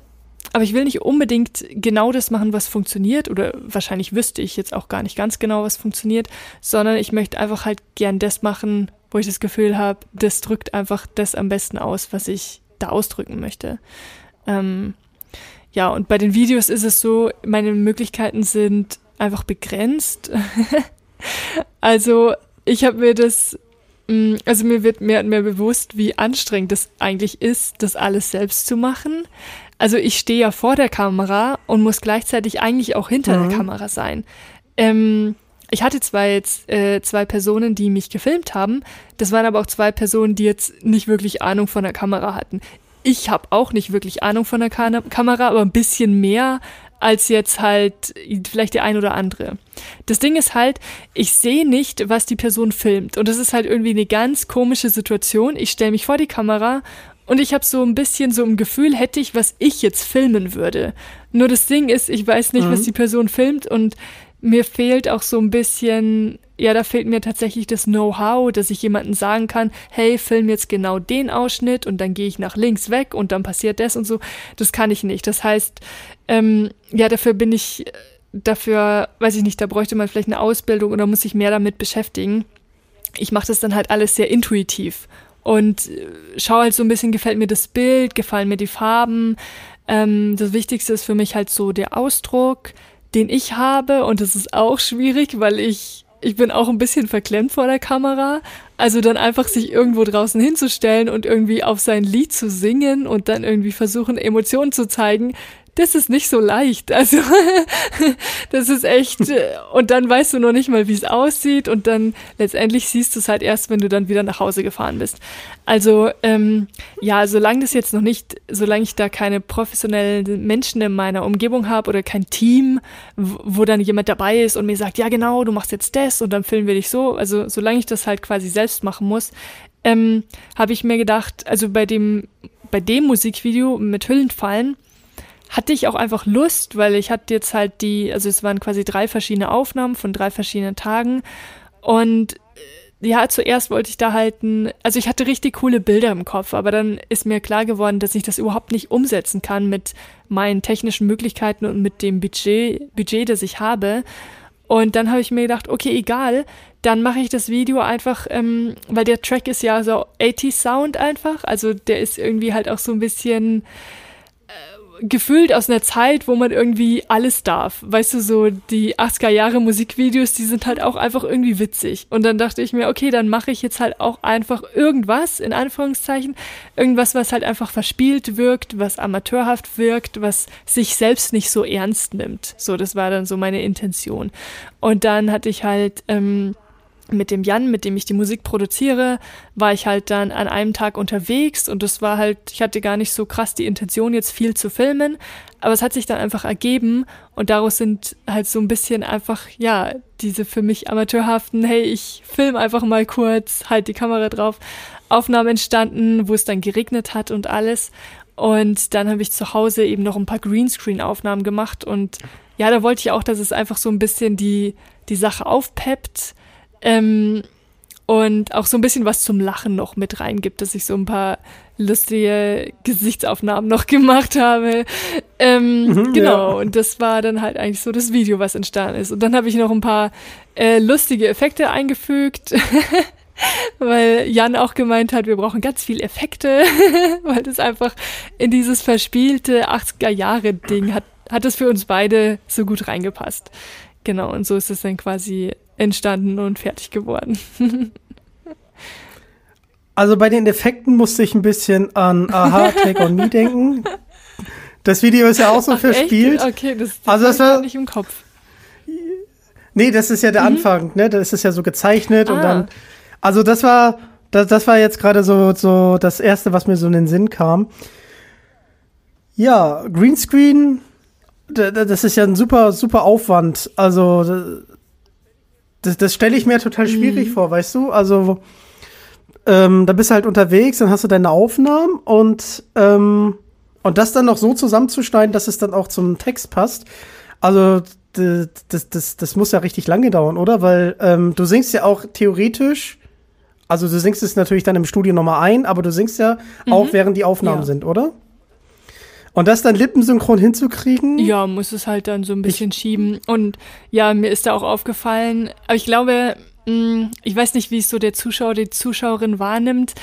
aber ich will nicht unbedingt genau das machen, was funktioniert, oder wahrscheinlich wüsste ich jetzt auch gar nicht ganz genau, was funktioniert, sondern ich möchte einfach halt gern das machen, wo ich das Gefühl habe, das drückt einfach das am besten aus, was ich da ausdrücken möchte. Ähm, ja, und bei den Videos ist es so, meine Möglichkeiten sind einfach begrenzt. also ich habe mir das, mm, also mir wird mehr und mehr bewusst, wie anstrengend es eigentlich ist, das alles selbst zu machen. Also ich stehe ja vor der Kamera und muss gleichzeitig eigentlich auch hinter mhm. der Kamera sein. Ähm, ich hatte zwar jetzt äh, zwei Personen, die mich gefilmt haben, das waren aber auch zwei Personen, die jetzt nicht wirklich Ahnung von der Kamera hatten ich habe auch nicht wirklich Ahnung von der Kam Kamera, aber ein bisschen mehr als jetzt halt vielleicht der ein oder andere. Das Ding ist halt, ich sehe nicht, was die Person filmt. Und das ist halt irgendwie eine ganz komische Situation. Ich stelle mich vor die Kamera und ich habe so ein bisschen so ein Gefühl, hätte ich, was ich jetzt filmen würde. Nur das Ding ist, ich weiß nicht, mhm. was die Person filmt und mir fehlt auch so ein bisschen, ja, da fehlt mir tatsächlich das Know-how, dass ich jemandem sagen kann, hey, film jetzt genau den Ausschnitt und dann gehe ich nach links weg und dann passiert das und so. Das kann ich nicht. Das heißt, ähm, ja, dafür bin ich, dafür, weiß ich nicht, da bräuchte man vielleicht eine Ausbildung oder muss sich mehr damit beschäftigen. Ich mache das dann halt alles sehr intuitiv und äh, schaue halt so ein bisschen, gefällt mir das Bild, gefallen mir die Farben. Ähm, das Wichtigste ist für mich halt so der Ausdruck, den ich habe und das ist auch schwierig, weil ich ich bin auch ein bisschen verklemmt vor der Kamera. Also dann einfach sich irgendwo draußen hinzustellen und irgendwie auf sein Lied zu singen und dann irgendwie versuchen, Emotionen zu zeigen, das ist nicht so leicht. Also das ist echt, äh, und dann weißt du noch nicht mal, wie es aussieht und dann letztendlich siehst du es halt erst, wenn du dann wieder nach Hause gefahren bist. Also ähm, ja, solange das jetzt noch nicht, solange ich da keine professionellen Menschen in meiner Umgebung habe oder kein Team, wo dann jemand dabei ist und mir sagt, ja genau, du machst jetzt das und dann filmen wir dich so, also solange ich das halt quasi selbst machen muss, ähm, habe ich mir gedacht, also bei dem bei dem Musikvideo mit Hüllenfallen, hatte ich auch einfach Lust, weil ich hatte jetzt halt die, also es waren quasi drei verschiedene Aufnahmen von drei verschiedenen Tagen und äh, ja, zuerst wollte ich da halten, also ich hatte richtig coole Bilder im Kopf, aber dann ist mir klar geworden, dass ich das überhaupt nicht umsetzen kann mit meinen technischen Möglichkeiten und mit dem Budget, Budget, das ich habe. Und dann habe ich mir gedacht, okay, egal, dann mache ich das Video einfach, ähm, weil der Track ist ja so 80 Sound einfach, also der ist irgendwie halt auch so ein bisschen gefühlt aus einer Zeit, wo man irgendwie alles darf. Weißt du, so die 80er Jahre Musikvideos, die sind halt auch einfach irgendwie witzig. Und dann dachte ich mir, okay, dann mache ich jetzt halt auch einfach irgendwas, in Anführungszeichen, irgendwas, was halt einfach verspielt wirkt, was amateurhaft wirkt, was sich selbst nicht so ernst nimmt. So, das war dann so meine Intention. Und dann hatte ich halt, ähm, mit dem Jan, mit dem ich die Musik produziere, war ich halt dann an einem Tag unterwegs und es war halt, ich hatte gar nicht so krass die Intention, jetzt viel zu filmen, aber es hat sich dann einfach ergeben und daraus sind halt so ein bisschen einfach, ja, diese für mich amateurhaften, hey, ich film einfach mal kurz, halt die Kamera drauf, Aufnahmen entstanden, wo es dann geregnet hat und alles. Und dann habe ich zu Hause eben noch ein paar Greenscreen-Aufnahmen gemacht und ja, da wollte ich auch, dass es einfach so ein bisschen die, die Sache aufpeppt ähm, und auch so ein bisschen was zum Lachen noch mit reingibt, dass ich so ein paar lustige Gesichtsaufnahmen noch gemacht habe. Ähm, mhm, genau, ja. und das war dann halt eigentlich so das Video, was entstanden ist. Und dann habe ich noch ein paar äh, lustige Effekte eingefügt. weil Jan auch gemeint hat, wir brauchen ganz viel Effekte, weil das einfach in dieses verspielte 80er Jahre Ding hat, hat es für uns beide so gut reingepasst. Genau, und so ist es dann quasi entstanden und fertig geworden. also bei den Effekten musste ich ein bisschen an Aha, Take on Me denken. Das Video ist ja auch so Ach, verspielt. Echt? Okay, das, das Also das war nicht im Kopf. Nee, das ist ja der Anfang, ne? Das ist ja so gezeichnet und Mhm. Ah. dann. Also das war, das, das war jetzt gerade so, so das erste, was mir so in den Sinn kam. Ja, Greenscreen, da- da- das ist ja ein super, super Aufwand. Also das, das stelle ich mir total schwierig vor, weißt du? Also ähm, da bist du halt unterwegs, dann hast du deine Aufnahmen und ähm, und das dann noch so zusammenzuschneiden, dass es dann auch zum Text passt. Also das, das, das muss ja richtig lange dauern, oder? Weil ähm, du singst ja auch theoretisch, also du singst es natürlich dann im Studio nochmal ein, aber du singst ja auch, während die Aufnahmen Ja. sind, oder? Und das dann lippensynchron hinzukriegen? Ja, muss es halt dann so ein bisschen schieben. Und ja, mir ist da auch aufgefallen, aber ich glaube, mh, ich weiß nicht, wie es so der Zuschauer, die Zuschauerin wahrnimmt.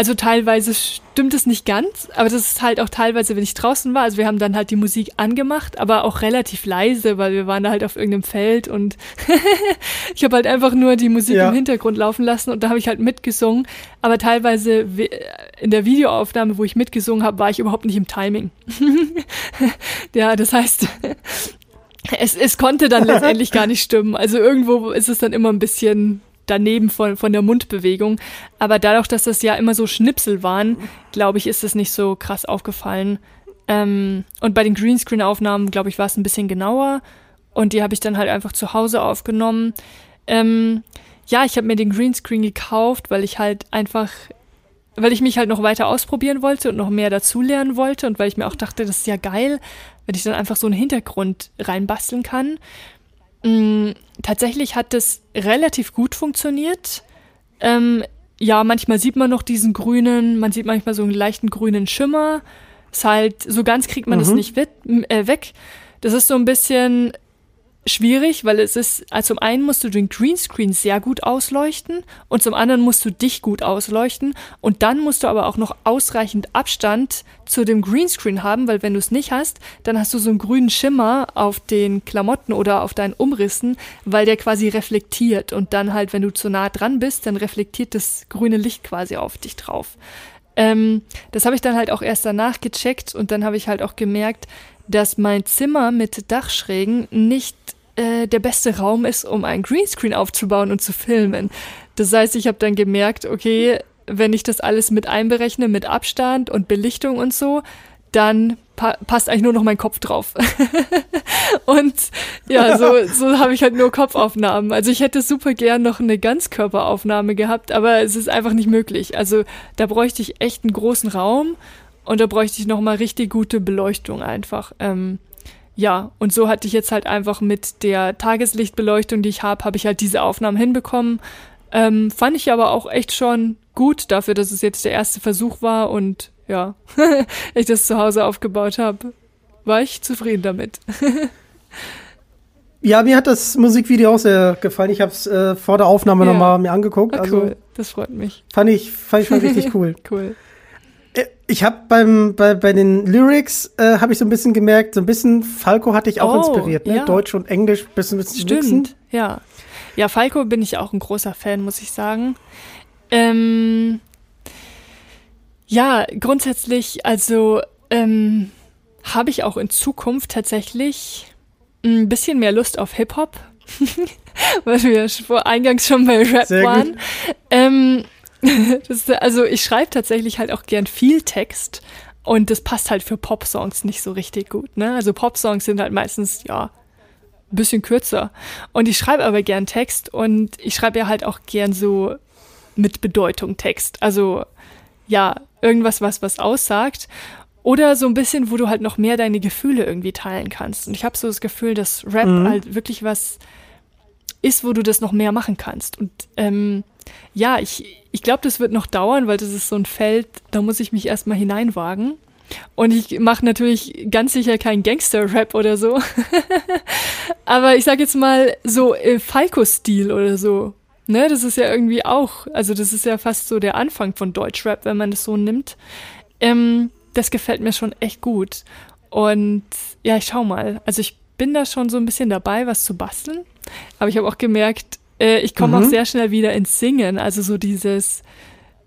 Also teilweise stimmt es nicht ganz, aber das ist halt auch teilweise, wenn ich draußen war. Also wir haben dann halt die Musik angemacht, aber auch relativ leise, weil wir waren da halt auf irgendeinem Feld und ich habe halt einfach nur die Musik Ja. im Hintergrund laufen lassen und da habe ich halt mitgesungen. Aber teilweise we- in der Videoaufnahme, wo ich mitgesungen habe, war ich überhaupt nicht im Timing. ja, das heißt, es, es konnte dann letztendlich gar nicht stimmen. Also irgendwo ist es dann immer ein bisschen daneben von, von der Mundbewegung. Aber dadurch, dass das ja immer so Schnipsel waren, glaube ich, ist es nicht so krass aufgefallen. Ähm, und bei den Greenscreen-Aufnahmen, glaube ich, war es ein bisschen genauer. Und die habe ich dann halt einfach zu Hause aufgenommen. Ähm, ja, ich habe mir den Greenscreen gekauft, weil ich halt einfach, weil ich mich halt noch weiter ausprobieren wollte und noch mehr dazulernen wollte und weil ich mir auch dachte, das ist ja geil, wenn ich dann einfach so einen Hintergrund reinbasteln kann. Mm, tatsächlich hat das relativ gut funktioniert. Ähm, ja, manchmal sieht man noch diesen grünen, man sieht manchmal so einen leichten grünen Schimmer. Ist halt, so ganz kriegt man das Mhm. nicht wit, äh, weg. Das ist so ein bisschen schwierig, weil es ist, also zum einen musst du den Greenscreen sehr gut ausleuchten und zum anderen musst du dich gut ausleuchten und dann musst du aber auch noch ausreichend Abstand zu dem Greenscreen haben, weil wenn du es nicht hast, dann hast du so einen grünen Schimmer auf den Klamotten oder auf deinen Umrissen, weil der quasi reflektiert und dann halt, wenn du zu nah dran bist, dann reflektiert das grüne Licht quasi auf dich drauf. Ähm, das habe ich dann halt auch erst danach gecheckt und dann habe ich halt auch gemerkt, dass mein Zimmer mit Dachschrägen nicht äh, der beste Raum ist, um ein Greenscreen aufzubauen und zu filmen. Das heißt, ich habe dann gemerkt, okay, wenn ich das alles mit einberechne, mit Abstand und Belichtung und so, dann pa passt eigentlich nur noch mein Kopf drauf. und ja, so, so habe ich halt nur Kopfaufnahmen. Also ich hätte super gern noch eine Ganzkörperaufnahme gehabt, aber es ist einfach nicht möglich. Also da bräuchte ich echt einen großen Raum und da bräuchte ich noch mal richtig gute Beleuchtung einfach. Ähm, ja, und so hatte ich jetzt halt einfach mit der Tageslichtbeleuchtung, die ich habe, habe ich halt diese Aufnahmen hinbekommen. Ähm, fand ich aber auch echt schon gut dafür, dass es jetzt der erste Versuch war und ja, ich das zu Hause aufgebaut habe. War ich zufrieden damit. Ja, mir hat das Musikvideo auch sehr gefallen. Ich habe es äh, vor der Aufnahme Ja. nochmal mir angeguckt. Ah, Also cool, das freut mich. fand ich, fand ich schon richtig cool. Cool. Äh, Ich habe beim bei, bei den Lyrics äh, habe ich so ein bisschen gemerkt, so ein bisschen Falco hatte ich auch Oh, inspiriert, ne? ja. Deutsch und Englisch bisschen bisschen mixen. Stimmt, ja. Ja, Falco bin ich auch ein großer Fan, muss ich sagen. Ähm, ja, grundsätzlich, also ähm, habe ich auch in Zukunft tatsächlich ein bisschen mehr Lust auf Hip-Hop, weil wir ja vor eingangs schon bei Rap Sehr waren. Ähm, ist- also ich schreibe tatsächlich halt auch gern viel Text und das passt halt für Pop-Songs nicht so richtig gut. Ne? Also Pop-Songs sind halt meistens, ja, ein bisschen kürzer. Und ich schreibe aber gern Text und ich schreibe ja halt auch gern so mit Bedeutung Text. Also ja, irgendwas, was was aussagt. Oder so ein bisschen, wo du halt noch mehr deine Gefühle irgendwie teilen kannst. Und ich habe so das Gefühl, dass Rap Mhm. halt wirklich was ist, wo du das noch mehr machen kannst. Und ähm, ja, ich, ich glaube, das wird noch dauern, weil das ist so ein Feld, da muss ich mich erstmal hineinwagen. Und ich mache natürlich ganz sicher keinen Gangster-Rap oder so. Aber ich sag jetzt mal so äh, Falco-Stil oder so. Ne, das ist ja irgendwie auch, also das ist ja fast so der Anfang von Deutschrap, wenn man das so nimmt. Ähm, das gefällt mir schon echt gut. Und ja, ich schau mal. Also ich bin da schon so ein bisschen dabei, was zu basteln. Aber ich habe auch gemerkt, äh, ich komme Mhm. auch sehr schnell wieder ins Singen. Also so dieses,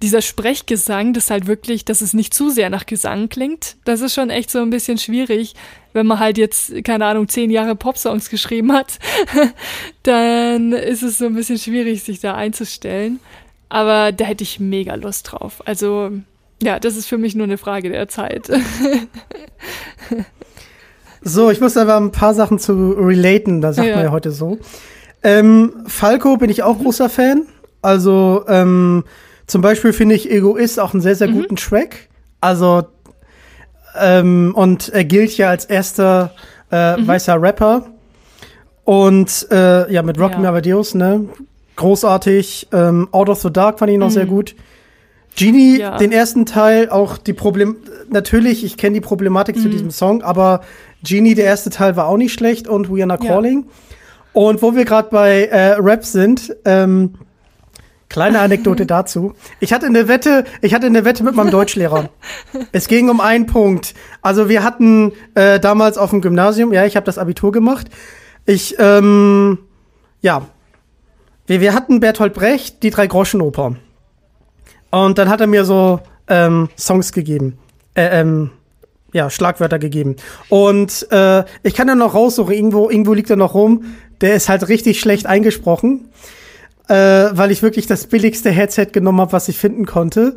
dieser Sprechgesang, das halt wirklich, dass es nicht zu sehr nach Gesang klingt, das ist schon echt so ein bisschen schwierig. Wenn man halt jetzt, keine Ahnung, zehn Jahre Popsongs geschrieben hat, dann ist es so ein bisschen schwierig, sich da einzustellen. Aber da hätte ich mega Lust drauf. Also, ja, das ist für mich nur eine Frage der Zeit. so, ich muss aber ein paar Sachen zu relaten, da sagt ja. man ja heute so. Ähm, Falco bin ich auch mhm. großer Fan. Also, ähm, zum Beispiel finde ich Egoist auch einen sehr, sehr mhm. guten Track. Also, ähm, und er gilt ja als erster äh, mhm. weißer Rapper. Und äh, ja, mit Rock ja. Me Amadeus, ne? Großartig. Ähm, Out of the Dark fand ich noch mhm. sehr gut. Genie, ja. den ersten Teil, auch die Problem, natürlich, ich kenne die Problematik mhm. zu diesem Song, aber Genie, der erste Teil war auch nicht schlecht und We Are Not Calling. Ja. Und wo wir gerade bei äh, Rap sind, ähm, Kleine Anekdote dazu. Ich hatte eine Wette, ich hatte eine Wette mit meinem Deutschlehrer. es ging um einen Punkt. Also wir hatten äh, damals auf dem Gymnasium, ja, ich habe das Abitur gemacht. Ich, ähm, ja, wir, wir hatten Bertolt Brecht, die drei Groschenoper. Und dann hat er mir so ähm, Songs gegeben. Äh, ähm, ja, Schlagwörter gegeben. Und äh, ich kann da noch raussuchen, irgendwo, irgendwo liegt er noch rum. Der ist halt richtig schlecht eingesprochen äh, weil ich wirklich das billigste Headset genommen habe, was ich finden konnte.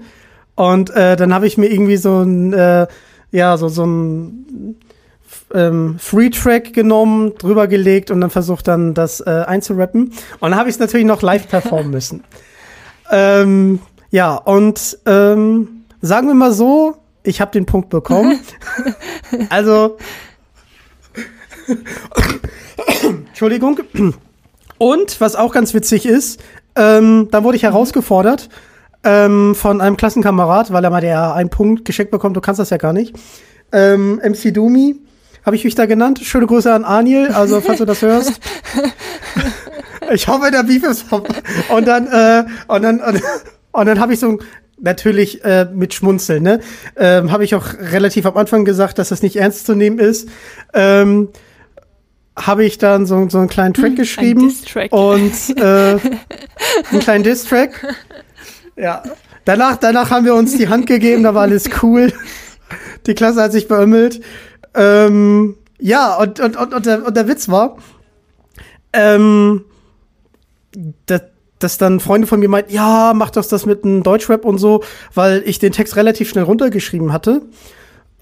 Und äh, dann habe ich mir irgendwie so ein, äh, ja, so, so ein ähm, Free-Track genommen, drüber gelegt und dann versucht dann das äh, einzurappen. Und dann habe ich es natürlich noch live performen müssen. ähm, ja, und ähm, sagen wir mal so, ich habe den Punkt bekommen. also, Entschuldigung. Und was auch ganz witzig ist, ähm, dann wurde ich herausgefordert ähm, von einem Klassenkamerad, weil er mal der einen Punkt geschickt bekommt, du kannst das ja gar nicht. Ähm, MC Dumi, habe ich mich da genannt. Schöne Grüße an Aniel, also falls du das hörst. ich hoffe, der Beef ist vorbei. Und dann, äh, und dann, und, und dann habe ich so natürlich äh, mit Schmunzeln, ne? Ähm, habe ich auch relativ am Anfang gesagt, dass das nicht ernst zu nehmen ist. Ähm, habe ich dann so, so einen kleinen Track hm, geschrieben. Ein Diss-Track. Und äh, einen kleinen Diss-Track. Ja. Danach, danach haben wir uns die Hand gegeben, da war alles cool. Die Klasse hat sich beömmelt. Ähm, ja, und, und, und, und, der, und der Witz war, ähm, dass, dass dann Freunde von mir meinten, ja, mach doch das mit einem Deutschrap und so, weil ich den Text relativ schnell runtergeschrieben hatte.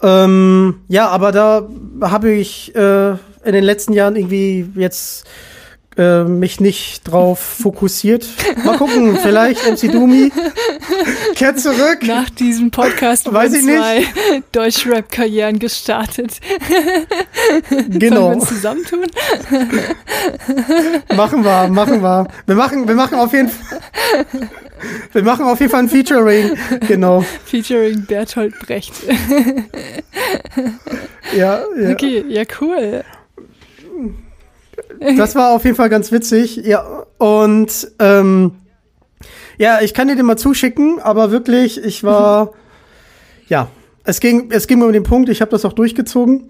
Ähm, ja, aber da habe ich äh, in den letzten Jahren irgendwie jetzt äh, mich nicht drauf fokussiert. Mal gucken, vielleicht MC Dumi kehrt zurück. Nach diesem Podcast Weiß ich zwei Deutschrap-Karrieren gestartet. Genau. Wir uns zusammentun? machen wir, machen wir. Wir machen, wir machen auf jeden Fall. Wir machen auf jeden Fall ein Featuring. Genau. Featuring Bertolt Brecht. ja, ja. Okay, ja, cool. Das war auf jeden Fall ganz witzig. Ja, und ähm, ja, ich kann dir den mal zuschicken, aber wirklich, ich war, ja, es ging, es ging mir um den Punkt, ich habe das auch durchgezogen.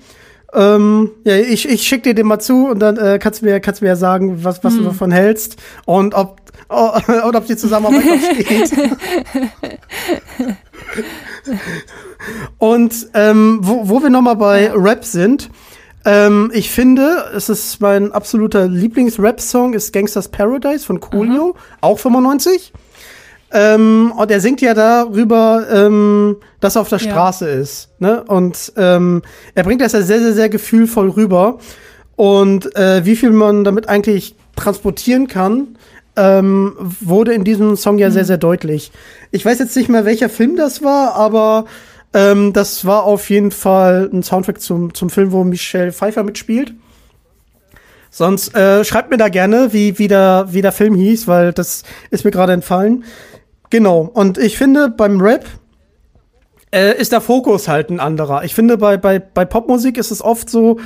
Ähm, ja, ich, ich schicke dir den mal zu und dann äh, kannst du mir, kannst mir ja sagen, was, was hm. du davon hältst und ob, oh, und ob die Zusammenarbeit noch steht. und ähm, wo, wo wir nochmal bei Rap sind, ähm, ich finde, es ist mein absoluter Lieblings-Rap-Song, ist Gangsters Paradise von Coolio, Aha. auch 95. Ähm, und er singt ja darüber, ähm, dass er auf der ja. Straße ist. Ne? Und ähm, er bringt das ja sehr, sehr, sehr gefühlvoll rüber. Und äh, wie viel man damit eigentlich transportieren kann, ähm, wurde in diesem Song ja mhm. sehr, sehr deutlich. Ich weiß jetzt nicht mehr, welcher Film das war, aber ähm, das war auf jeden Fall ein Soundtrack zum, zum Film, wo Michelle Pfeiffer mitspielt. Sonst äh, schreibt mir da gerne, wie, wie, der, wie der Film hieß, weil das ist mir gerade entfallen. Genau. Und ich finde, beim Rap äh, ist der Fokus halt ein anderer. Ich finde, bei, bei, bei Popmusik ist es oft so,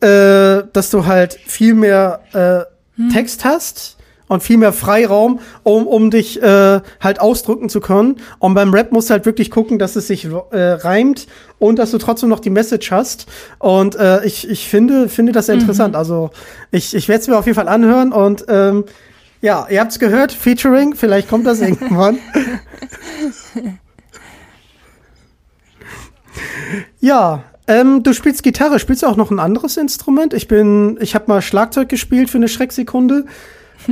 äh, dass du halt viel mehr äh, hm. Text hast und viel mehr Freiraum, um, um dich äh, halt ausdrücken zu können. Und beim Rap musst du halt wirklich gucken, dass es sich äh, reimt und dass du trotzdem noch die Message hast. Und äh, ich, ich finde, finde das sehr mhm. interessant. Also ich, ich werde es mir auf jeden Fall anhören und ähm, ja, ihr habt's gehört, Featuring, vielleicht kommt das irgendwann. Ja, ähm, du spielst Gitarre. Spielst du auch noch ein anderes Instrument? Ich bin, ich habe mal Schlagzeug gespielt für eine Schrecksekunde.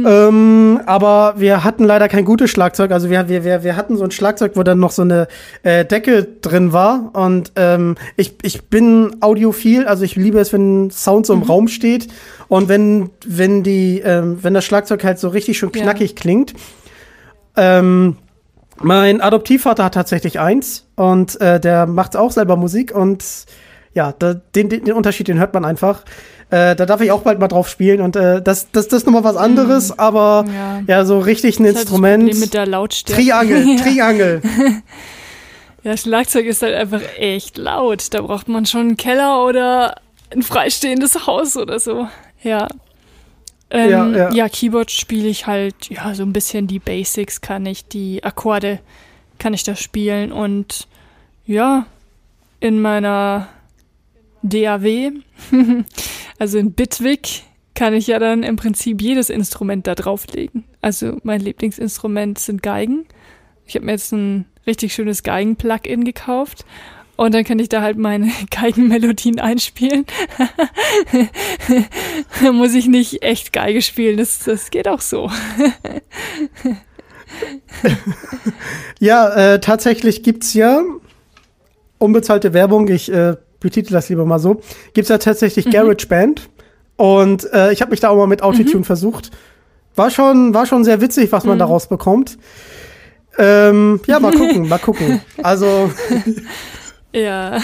Ähm, aber wir hatten leider kein gutes Schlagzeug. Also wir, wir, wir, wir hatten so ein Schlagzeug, wo dann noch so eine äh, Decke drin war. Und ähm, ich, ich bin audiophil, also ich liebe es, wenn Sound so im Raum steht. Und wenn, wenn die, ähm, wenn das Schlagzeug halt so richtig schön knackig ja. klingt. Ähm, mein Adoptivvater hat tatsächlich eins und äh, der macht auch selber Musik und ja, da, den, den Unterschied, den hört man einfach. Äh, da darf ich auch bald mal drauf spielen und äh, das, das, das ist nochmal was anderes, mhm. aber ja. ja. so richtig ein das Instrument. Halt mit der Lautstärke. Triangel. Triangel. ja, Schlagzeug ist halt einfach echt laut. Da braucht man schon einen Keller oder ein freistehendes Haus oder so. Ja. Ähm, ja, ja. ja, Keyboard spiele ich halt, ja, so ein bisschen die Basics kann ich, die Akkorde kann ich da spielen und ja, in meiner DAW, also in Bitwig, kann ich ja dann im Prinzip jedes Instrument da drauflegen. Also mein Lieblingsinstrument sind Geigen. Ich habe mir jetzt ein richtig schönes Geigen-Plugin gekauft und dann kann ich da halt meine Geigenmelodien einspielen. da muss ich nicht echt Geige spielen, das, das geht auch so. ja, äh, tatsächlich gibt's ja unbezahlte Werbung, ich äh, betitel das lieber mal so, gibt's ja tatsächlich mhm. GarageBand. Und äh, ich habe mich da auch mal mit Autotune mhm. versucht. War schon, war schon sehr witzig, was man mhm. daraus bekommt. Ähm, ja, mal gucken, mal gucken. Also Ja.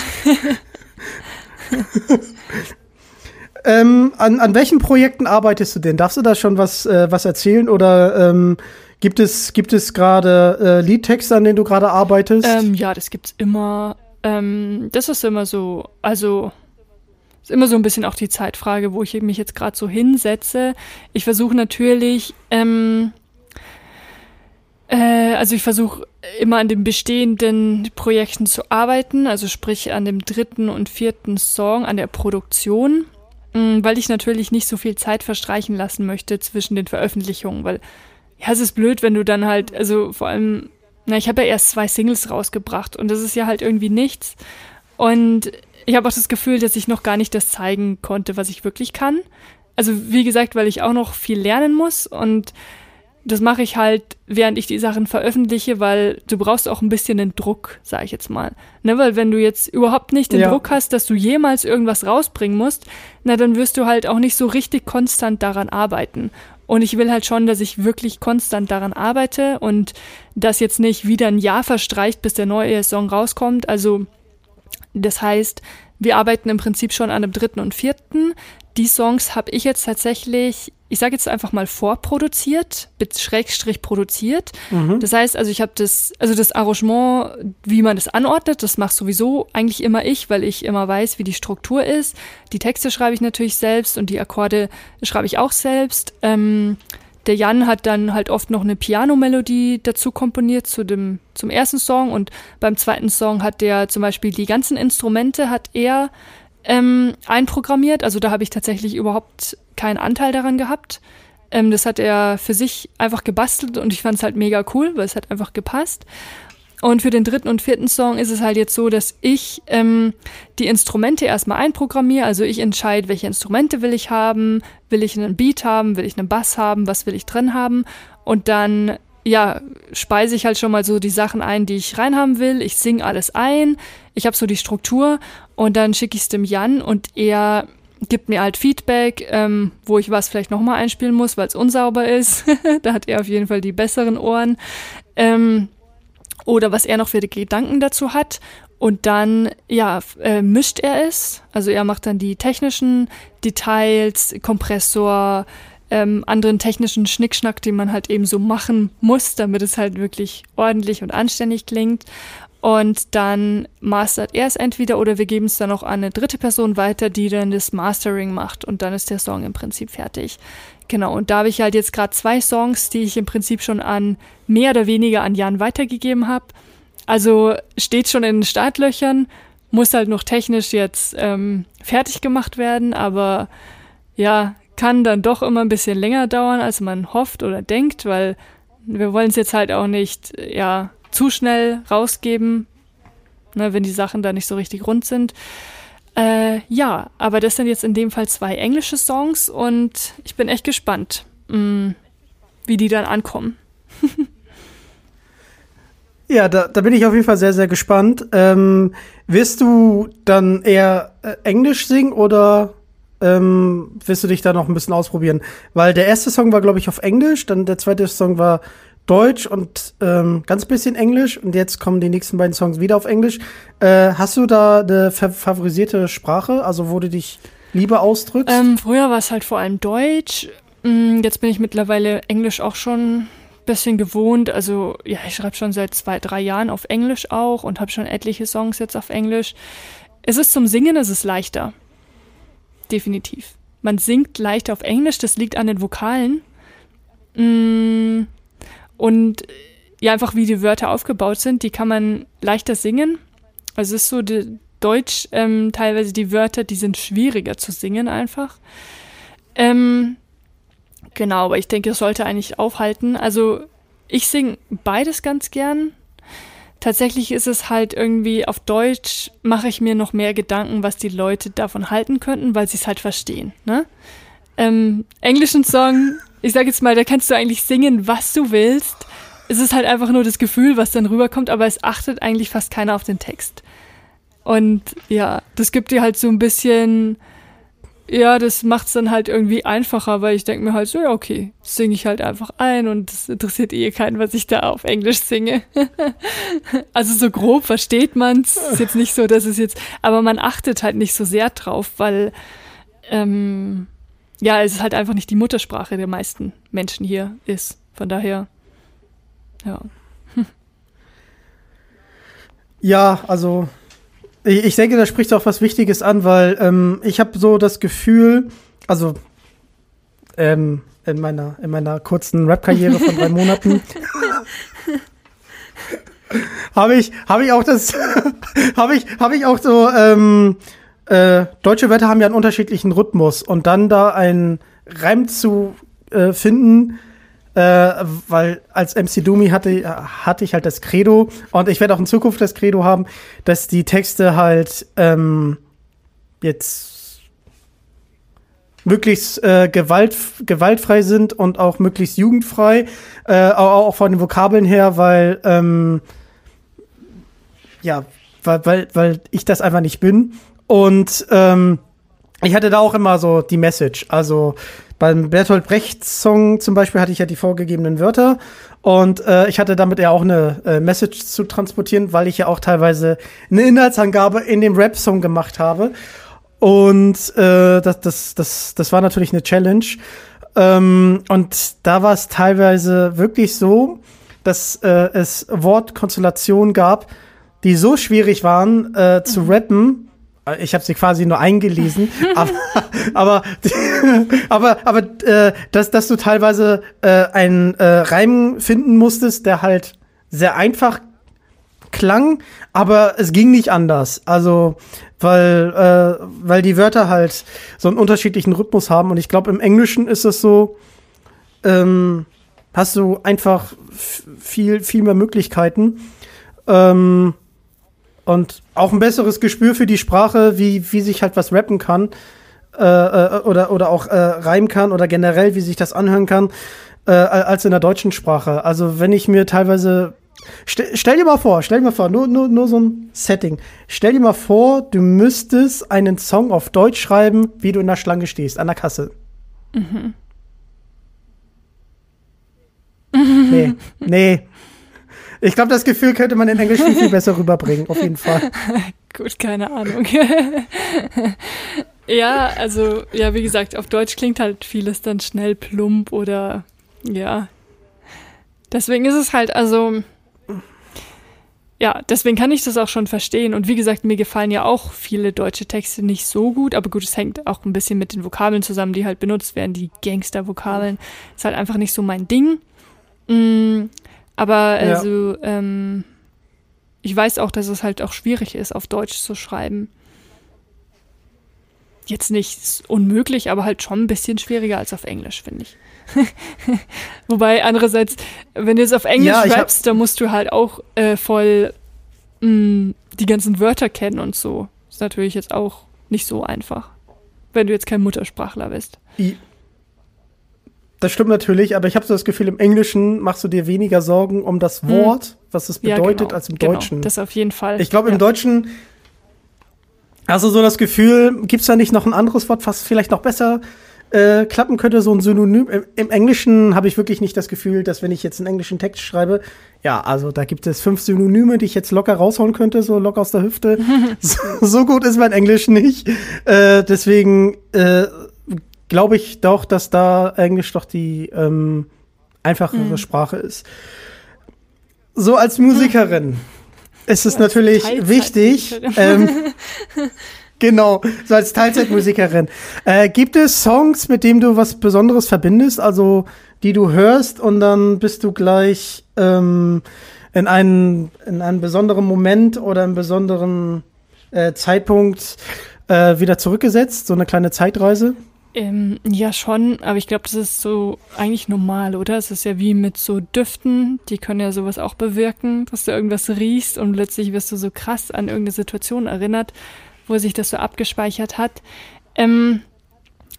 ähm, an, an welchen Projekten arbeitest du denn? Darfst du da schon was, äh, was erzählen oder ähm, gibt es, gibt es gerade äh, Liedtexte, an denen du gerade arbeitest? Ähm, ja, das gibt's immer. Ähm, das ist immer so, also ist immer so ein bisschen auch die Zeitfrage, wo ich mich jetzt gerade so hinsetze. Ich versuche natürlich, ähm, äh, also ich versuche immer an den bestehenden Projekten zu arbeiten, also sprich an dem dritten und vierten Song, an der Produktion, mm, weil ich natürlich nicht so viel Zeit verstreichen lassen möchte zwischen den Veröffentlichungen, weil ja, es ist blöd, wenn du dann halt, also vor allem, na, ich habe ja erst zwei Singles rausgebracht und das ist ja halt irgendwie nichts. Und ich habe auch das Gefühl, dass ich noch gar nicht das zeigen konnte, was ich wirklich kann. Also wie gesagt, weil ich auch noch viel lernen muss und das mache ich halt, während ich die Sachen veröffentliche, weil du brauchst auch ein bisschen den Druck, sage ich jetzt mal. Ne, weil wenn du jetzt überhaupt nicht den ja. Druck hast, dass du jemals irgendwas rausbringen musst, na dann wirst du halt auch nicht so richtig konstant daran arbeiten. Und ich will halt schon, dass ich wirklich konstant daran arbeite und dass jetzt nicht wieder ein Jahr verstreicht, bis der neue Song rauskommt. Also das heißt, wir arbeiten im Prinzip schon an dem dritten und vierten. Die Songs habe ich jetzt tatsächlich ich sage jetzt einfach mal vorproduziert, mit Schrägstrich produziert. Mhm. Das heißt, also ich habe das, also das Arrangement, wie man das anordnet, das macht sowieso eigentlich immer ich, weil ich immer weiß, wie die Struktur ist. Die Texte schreibe ich natürlich selbst und die Akkorde schreibe ich auch selbst. Ähm, der Jan hat dann halt oft noch eine Piano-Melodie dazu komponiert zu dem, zum ersten Song und beim zweiten Song hat der zum Beispiel die ganzen Instrumente hat er ähm, einprogrammiert. Also da habe ich tatsächlich überhaupt keinen Anteil daran gehabt. Ähm, das hat er für sich einfach gebastelt und ich fand es halt mega cool, weil es hat einfach gepasst. Und für den dritten und vierten Song ist es halt jetzt so, dass ich ähm, die Instrumente erstmal einprogrammiere. Also ich entscheide, welche Instrumente will ich haben. Will ich einen Beat haben? Will ich einen Bass haben? Was will ich drin haben? Und dann ja, speise ich halt schon mal so die Sachen ein, die ich reinhaben will. Ich singe alles ein. Ich habe so die Struktur und dann schicke ich es dem Jan und er gibt mir halt Feedback, ähm, wo ich was vielleicht nochmal einspielen muss, weil es unsauber ist. da hat er auf jeden Fall die besseren Ohren. Ähm, oder was er noch für Gedanken dazu hat. Und dann, ja, äh, mischt er es. Also er macht dann die technischen Details, Kompressor, ähm, anderen technischen Schnickschnack, den man halt eben so machen muss, damit es halt wirklich ordentlich und anständig klingt. Und dann mastert er es entweder oder wir geben es dann auch an eine dritte Person weiter, die dann das Mastering macht und dann ist der Song im Prinzip fertig. Genau, und da habe ich halt jetzt gerade zwei Songs, die ich im Prinzip schon an mehr oder weniger an Jan weitergegeben habe. Also steht schon in den Startlöchern, muss halt noch technisch jetzt ähm, fertig gemacht werden, aber ja, kann dann doch immer ein bisschen länger dauern, als man hofft oder denkt, weil wir wollen es jetzt halt auch nicht, ja, zu schnell rausgeben, ne, wenn die Sachen da nicht so richtig rund sind. Äh, ja, aber das sind jetzt in dem Fall zwei englische Songs und ich bin echt gespannt, mh, mm, wie die dann ankommen. ja, da, da bin ich auf jeden Fall sehr, sehr gespannt. Ähm, wirst du dann eher äh, Englisch singen oder ähm, wirst du dich da noch ein bisschen ausprobieren? Weil der erste Song war, glaube ich, auf Englisch, dann der zweite Song war Deutsch und ähm, ganz bisschen Englisch und jetzt kommen die nächsten beiden Songs wieder auf Englisch. Äh, hast du da eine favorisierte Sprache, also wo du dich lieber ausdrückst? Ähm, früher war es halt vor allem Deutsch. Mm, jetzt bin ich mittlerweile Englisch auch schon ein bisschen gewohnt. Also ja, ich schreibe schon seit zwei, drei Jahren auf Englisch auch und habe schon etliche Songs jetzt auf Englisch. Es ist zum Singen, es ist leichter. Definitiv. Man singt leichter auf Englisch, das liegt an den Vokalen. Mm, und ja, einfach wie die Wörter aufgebaut sind, die kann man leichter singen. Also es ist so, die Deutsch, ähm, teilweise die Wörter, die sind schwieriger zu singen einfach. Ähm, genau, aber ich denke, es sollte eigentlich aufhalten. Also ich singe beides ganz gern. Tatsächlich ist es halt irgendwie auf Deutsch mache ich mir noch mehr Gedanken, was die Leute davon halten könnten, weil sie es halt verstehen. Ne? Ähm, englischen Song ich sag jetzt mal, da kannst du eigentlich singen, was du willst. Es ist halt einfach nur das Gefühl, was dann rüberkommt, aber es achtet eigentlich fast keiner auf den Text. Und ja, das gibt dir halt so ein bisschen, ja, das macht es dann halt irgendwie einfacher, weil ich denke mir halt so, ja, okay, singe ich halt einfach ein und es interessiert eh keinen, was ich da auf Englisch singe. also so grob versteht man's. Ist jetzt nicht so, dass es jetzt, aber man achtet halt nicht so sehr drauf, weil ähm, ja, es ist halt einfach nicht die Muttersprache der meisten Menschen hier ist. Von daher, ja. Ja, also ich, ich denke, da spricht auch was Wichtiges an, weil ähm, ich habe so das Gefühl, also ähm, in meiner in meiner kurzen Rap-Karriere von drei Monaten habe ich habe ich auch das habe ich habe ich auch so ähm, äh, deutsche Wörter haben ja einen unterschiedlichen Rhythmus. Und dann da einen Reim zu äh, finden, äh, weil als MC Dumi hatte, hatte ich halt das Credo. Und ich werde auch in Zukunft das Credo haben, dass die Texte halt ähm, jetzt möglichst äh, gewalt, gewaltfrei sind und auch möglichst jugendfrei, äh, auch, auch von den Vokabeln her, weil ähm, ja, weil, weil, weil ich das einfach nicht bin. Und ähm, ich hatte da auch immer so die Message. Also beim Bertolt Brecht Song zum Beispiel hatte ich ja die vorgegebenen Wörter und äh, ich hatte damit ja auch eine äh, Message zu transportieren, weil ich ja auch teilweise eine Inhaltsangabe in dem Rap-Song gemacht habe. Und äh, das, das, das, das war natürlich eine Challenge. Ähm, und da war es teilweise wirklich so, dass äh, es Wortkonstellationen gab, die so schwierig waren äh, zu mhm. rappen, ich habe sie quasi nur eingelesen, aber aber aber aber äh, dass dass du teilweise äh, einen äh, Reim finden musstest, der halt sehr einfach klang, aber es ging nicht anders. Also weil äh, weil die Wörter halt so einen unterschiedlichen Rhythmus haben und ich glaube im Englischen ist es so ähm, hast du einfach viel viel mehr Möglichkeiten. Ähm, und auch ein besseres Gespür für die Sprache, wie, wie sich halt was rappen kann äh, äh, oder, oder auch äh, reimen kann oder generell, wie sich das anhören kann, äh, als in der deutschen Sprache. Also wenn ich mir teilweise Stell, stell, dir mal vor, stell dir mal vor, nur, nur, nur so ein Setting. Stell dir mal vor, du müsstest einen Song auf Deutsch schreiben, wie du in der Schlange stehst, an der Kasse. Mhm. Nee, nee, ich glaube, das Gefühl könnte man in Englisch viel, viel besser rüberbringen, auf jeden Fall. Gut, keine Ahnung. ja, also, ja, wie gesagt, auf Deutsch klingt halt vieles dann schnell plump oder ja. Deswegen ist es halt, also, ja, deswegen kann ich das auch schon verstehen. Und wie gesagt, mir gefallen ja auch viele deutsche Texte nicht so gut, aber gut, es hängt auch ein bisschen mit den Vokabeln zusammen, die halt benutzt werden, die Gangster-Vokabeln. Ist halt einfach nicht so mein Ding. Aber also, ja. ähm, ich weiß auch, dass es halt auch schwierig ist, auf Deutsch zu schreiben. jetzt nicht unmöglich, aber halt schon ein bisschen schwieriger als auf Englisch, finde ich. Wobei andererseits, wenn du es auf Englisch ja, rappst, dann musst du halt auch äh, voll mh, mm, die ganzen Wörter kennen und so. Ist natürlich jetzt auch nicht so einfach, wenn du jetzt kein Muttersprachler bist. Das stimmt natürlich, aber ich habe so das Gefühl, im Englischen machst du dir weniger Sorgen um das hm. Wort, hm. was es bedeutet, ja, genau, als im genau, Deutschen. Das auf jeden Fall. Ich glaube, im ja. Deutschen also so das Gefühl, gibt es da nicht noch ein anderes Wort, was vielleicht noch besser äh, klappen könnte, so ein Synonym. Im, im Englischen habe ich wirklich nicht das Gefühl, dass wenn ich jetzt einen englischen Text schreibe, ja, also da gibt es fünf Synonyme, die ich jetzt locker raushauen könnte, so locker aus der Hüfte. so, so, gut ist mein Englisch nicht. Äh, deswegen äh, glaube ich doch, dass da Englisch doch die ähm, einfachere mhm. Sprache ist. So als Musikerin es ist natürlich wichtig. Ähm, genau, so als Teilzeitmusikerin. Äh, gibt es Songs, mit denen du was Besonderes verbindest, also die du hörst und dann bist du gleich ähm, in, einen, in einem besonderen Moment oder einem besonderen äh, Zeitpunkt äh, wieder zurückgesetzt, so eine kleine Zeitreise? Ähm, ja, schon, aber ich glaube, das ist so eigentlich normal, oder? Es ist ja wie mit so Düften, die können ja sowas auch bewirken, dass du irgendwas riechst und plötzlich wirst du so krass an irgendeine Situation erinnert, wo sich das so abgespeichert hat. Ähm,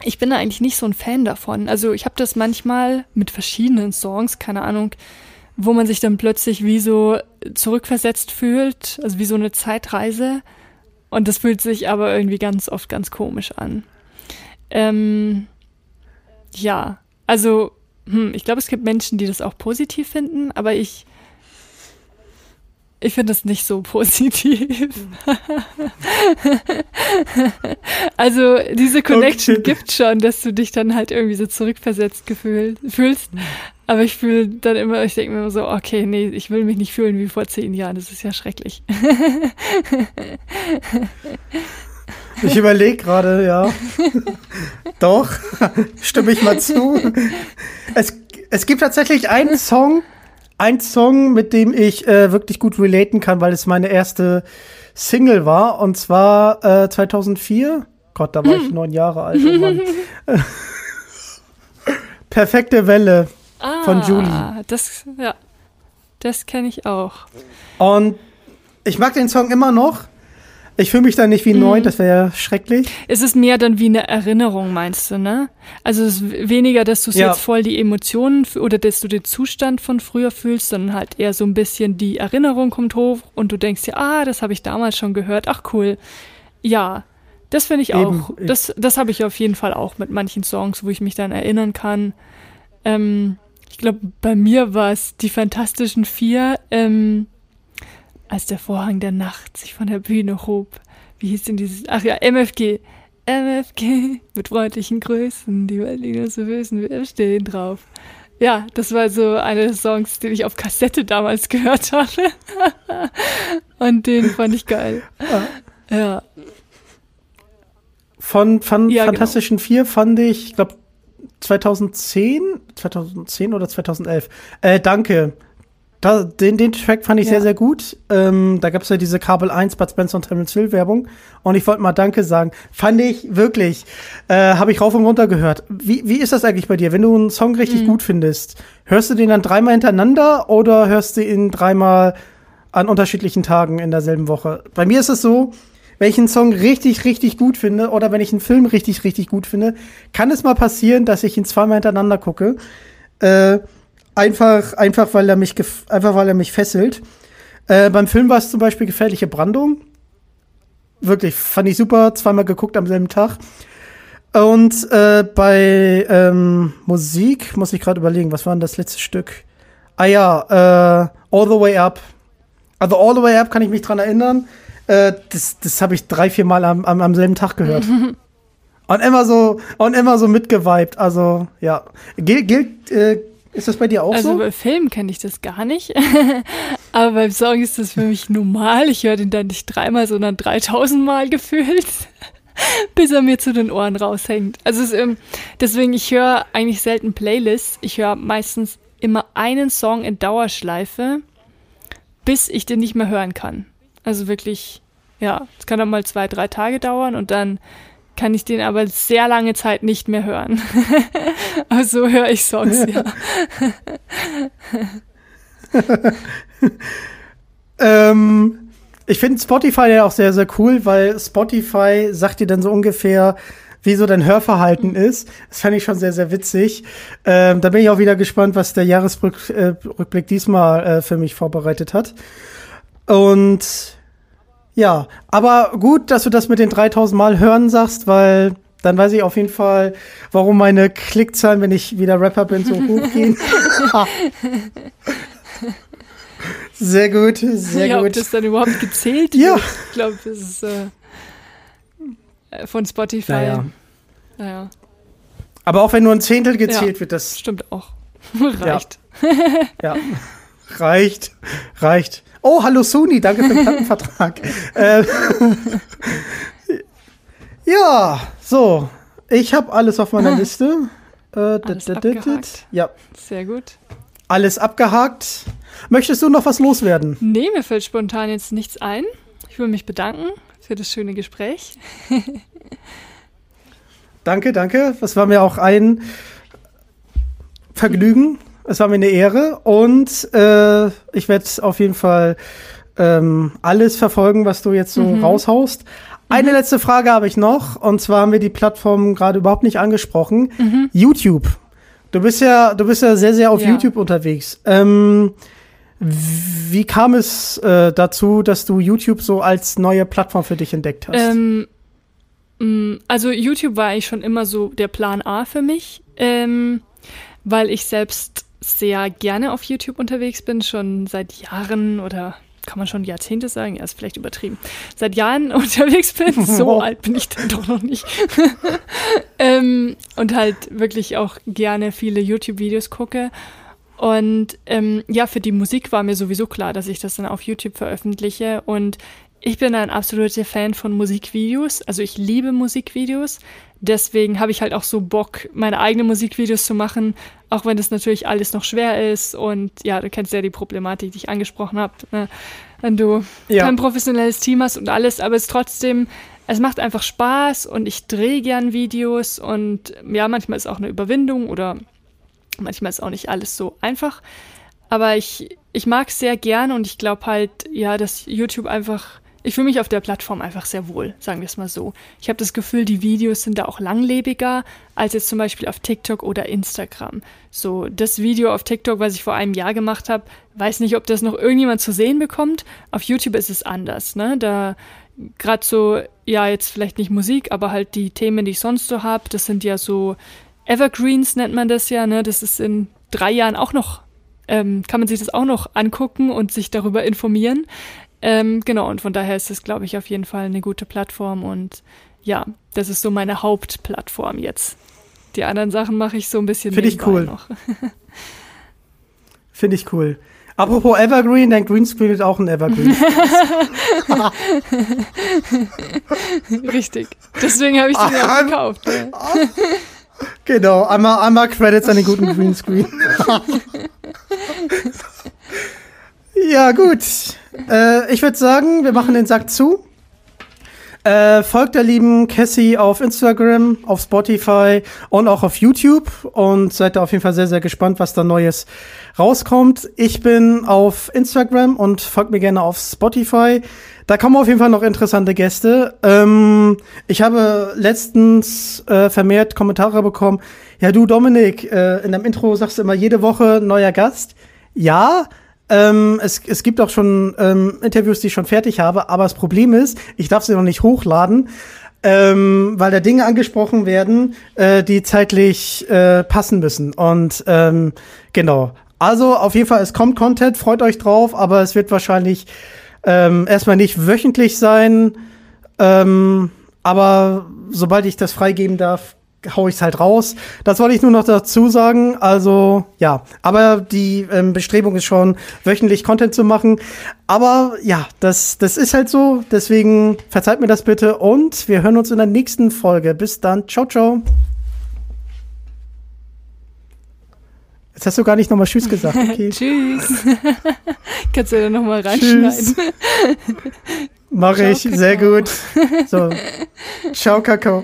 ich bin da eigentlich nicht so ein Fan davon. Also ich habe das manchmal mit verschiedenen Songs, keine Ahnung, wo man sich dann plötzlich wie so zurückversetzt fühlt, also wie so eine Zeitreise. Und das fühlt sich aber irgendwie ganz oft ganz komisch an. Ähm, ja, also hm, ich glaube, es gibt Menschen, die das auch positiv finden, aber ich ich finde das nicht so positiv. also diese Connection okay. gibt schon, dass du dich dann halt irgendwie so zurückversetzt gefühl, fühlst. Aber ich fühle dann immer, ich denke mir immer so, okay, nee, ich will mich nicht fühlen wie vor zehn Jahren. Das ist ja schrecklich. Ich überlege gerade, ja. Doch, stimme ich mal zu. Es, es gibt tatsächlich einen Song, ein Song, mit dem ich äh, wirklich gut relaten kann, weil es meine erste Single war. Und zwar äh, 2004. Gott, da war ich neun Jahre alt. Oh Mann. Perfekte Welle ah, von Julie. Das, ja, das kenne ich auch. Und ich mag den Song immer noch. Ich fühle mich da nicht wie neu, mhm. das wäre ja schrecklich. Es ist mehr dann wie eine Erinnerung, meinst du, ne? Also es ist weniger, dass du ja. jetzt voll die Emotionen oder dass du den Zustand von früher fühlst, sondern halt eher so ein bisschen die Erinnerung kommt hoch und du denkst dir, ah, das habe ich damals schon gehört, ach cool. Ja, das finde ich auch. Eben. Das, das habe ich auf jeden Fall auch mit manchen Songs, wo ich mich dann erinnern kann. Ähm, ich glaube, bei mir war es die Fantastischen Vier. Ähm, als der Vorhang der Nacht sich von der Bühne hob. Wie hieß denn dieses? Ach ja, MFG. MFG mit freundlichen Grüßen, die Berliner so wissen, wir stehen drauf. Ja, das war so eine der Songs, den ich auf Kassette damals gehört hatte. Und den fand ich geil. Ja. ja. Von, von ja, genau. Fantastischen genau. Vier fand ich, ich glaube, 2010, 2010 oder 2011. Äh, danke. Da, den, den Track fand ich ja. sehr, sehr gut. Ähm, da gab es ja diese Kabel 1 Bud Spencer und Terence Hill Werbung. Und ich wollte mal Danke sagen. Fand ich wirklich. Äh, Habe ich rauf und runter gehört. Wie, wie ist das eigentlich bei dir? Wenn du einen Song richtig mhm. gut findest, hörst du den dann dreimal hintereinander oder hörst du ihn dreimal an unterschiedlichen Tagen in derselben Woche? Bei mir ist es so, wenn ich einen Song richtig, richtig gut finde oder wenn ich einen Film richtig, richtig gut finde, kann es mal passieren, dass ich ihn zweimal hintereinander gucke. Äh, Einfach, einfach weil er mich, einfach weil er mich fesselt. Äh, beim Film war es zum Beispiel gefährliche Brandung. Wirklich, fand ich super. Zweimal geguckt am selben Tag. Und äh, bei ähm, Musik muss ich gerade überlegen, was war denn das letzte Stück? Ah ja, äh, All the Way Up. Also All the Way Up kann ich mich dran erinnern. Äh, das das habe ich drei, vier Mal am, am, am selben Tag gehört. und immer so und immer so mitgeweibt. Also ja, gilt gilt äh, ist das bei dir auch also so? Also bei Filmen kenne ich das gar nicht. Aber beim Song ist das für mich normal. Ich höre den dann nicht dreimal, sondern 3000 Mal gefühlt, bis er mir zu den Ohren raushängt. Also es, ähm, deswegen, ich höre eigentlich selten Playlists. Ich höre meistens immer einen Song in Dauerschleife, bis ich den nicht mehr hören kann. Also wirklich, ja, es kann dann mal zwei, drei Tage dauern und dann kann ich den aber sehr lange Zeit nicht mehr hören. also höre ich Songs, ja. ähm, ich finde Spotify ja auch sehr, sehr cool, weil Spotify sagt dir dann so ungefähr, wie so dein Hörverhalten ist. Das fand ich schon sehr, sehr witzig. Ähm, da bin ich auch wieder gespannt, was der Jahresrückblick äh, diesmal äh, für mich vorbereitet hat. Und ja, aber gut, dass du das mit den 3000 Mal hören sagst, weil dann weiß ich auf jeden Fall, warum meine Klickzahlen, wenn ich wieder Rapper bin, so hochgehen. sehr gut, sehr ja, gut. Ob das dann überhaupt gezählt ja. wird, ich glaube, das ist äh, von Spotify. Naja. naja. Aber auch wenn nur ein Zehntel gezählt ja, wird, das stimmt auch. reicht. Ja. ja. reicht, reicht. Oh, hallo Sony, danke für den Plattenvertrag. äh, ja, so. Ich habe alles auf meiner Liste. Äh, alles abgehakt. Ja. Sehr gut. Alles abgehakt. Möchtest du noch was loswerden? Nee, mir fällt spontan jetzt nichts ein. Ich will mich bedanken für das schöne Gespräch. danke, danke. Das war mir auch ein Vergnügen. Es war mir eine Ehre und äh, ich werde auf jeden Fall ähm, alles verfolgen, was du jetzt so mhm. raushaust. Eine mhm. letzte Frage habe ich noch und zwar haben wir die Plattform gerade überhaupt nicht angesprochen. Mhm. YouTube. Du bist ja, du bist ja sehr, sehr auf ja. YouTube unterwegs. Ähm, wie kam es äh, dazu, dass du YouTube so als neue Plattform für dich entdeckt hast? Ähm, mm, also YouTube war eigentlich schon immer so der Plan A für mich, ähm, weil ich selbst sehr gerne auf YouTube unterwegs bin, schon seit Jahren oder kann man schon Jahrzehnte sagen, ja, ist vielleicht übertrieben, seit Jahren unterwegs bin. So alt bin ich dann doch noch nicht. ähm, und halt wirklich auch gerne viele YouTube-Videos gucke. Und ähm, ja, für die Musik war mir sowieso klar, dass ich das dann auf YouTube veröffentliche. Und ich bin ein absoluter Fan von Musikvideos. Also ich liebe Musikvideos. Deswegen habe ich halt auch so Bock, meine eigenen Musikvideos zu machen, auch wenn das natürlich alles noch schwer ist. Und ja, du kennst ja die Problematik, die ich angesprochen habe. Ne? Wenn du ja. kein professionelles Team hast und alles, aber es trotzdem, es macht einfach Spaß und ich drehe gern Videos und ja, manchmal ist auch eine Überwindung oder manchmal ist auch nicht alles so einfach. Aber ich, ich mag es sehr gern und ich glaube halt, ja, dass YouTube einfach ich fühle mich auf der Plattform einfach sehr wohl, sagen wir es mal so. Ich habe das Gefühl, die Videos sind da auch langlebiger als jetzt zum Beispiel auf TikTok oder Instagram. So, das Video auf TikTok, was ich vor einem Jahr gemacht habe, weiß nicht, ob das noch irgendjemand zu sehen bekommt. Auf YouTube ist es anders, ne? Da gerade so, ja, jetzt vielleicht nicht Musik, aber halt die Themen, die ich sonst so habe, das sind ja so Evergreens nennt man das ja, ne? Das ist in drei Jahren auch noch ähm, kann man sich das auch noch angucken und sich darüber informieren. Ähm, genau, und von daher ist es, glaube ich, auf jeden Fall eine gute Plattform und ja, das ist so meine Hauptplattform jetzt. Die anderen Sachen mache ich so ein bisschen Finde ich cool. noch. Finde ich cool. Apropos Evergreen, dein Greenscreen ist auch ein Evergreen. Richtig. Deswegen habe ich den ja auch gekauft. Ja. Genau, einmal, einmal Credits an den guten Greenscreen. Ja, gut. Äh, ich würde sagen, wir machen den Sack zu. Äh, folgt der lieben Cassie auf Instagram, auf Spotify und auch auf YouTube und seid da auf jeden Fall sehr, sehr gespannt, was da Neues rauskommt. Ich bin auf Instagram und folgt mir gerne auf Spotify. Da kommen auf jeden Fall noch interessante Gäste. Ähm, ich habe letztens äh, vermehrt Kommentare bekommen. Ja, du Dominik, äh, in deinem Intro sagst du immer jede Woche neuer Gast. Ja, ähm, es, es gibt auch schon ähm, Interviews, die ich schon fertig habe, aber das Problem ist, ich darf sie noch nicht hochladen, ähm, weil da Dinge angesprochen werden, äh, die zeitlich äh, passen müssen. Und ähm, genau. Also auf jeden Fall, es kommt Content, freut euch drauf, aber es wird wahrscheinlich ähm, erstmal nicht wöchentlich sein. Ähm, aber sobald ich das freigeben darf, hau ich es halt raus. Das wollte ich nur noch dazu sagen. Also ja, aber die ähm, Bestrebung ist schon, wöchentlich Content zu machen. Aber ja, das, das ist halt so. Deswegen verzeiht mir das bitte und wir hören uns in der nächsten Folge. Bis dann. Ciao, ciao. Jetzt hast du gar nicht nochmal Tschüss gesagt. Okay. Tschüss. Kannst du ja nochmal reinschneiden. Mach ich, sehr gut. So. Ciao, Kakao.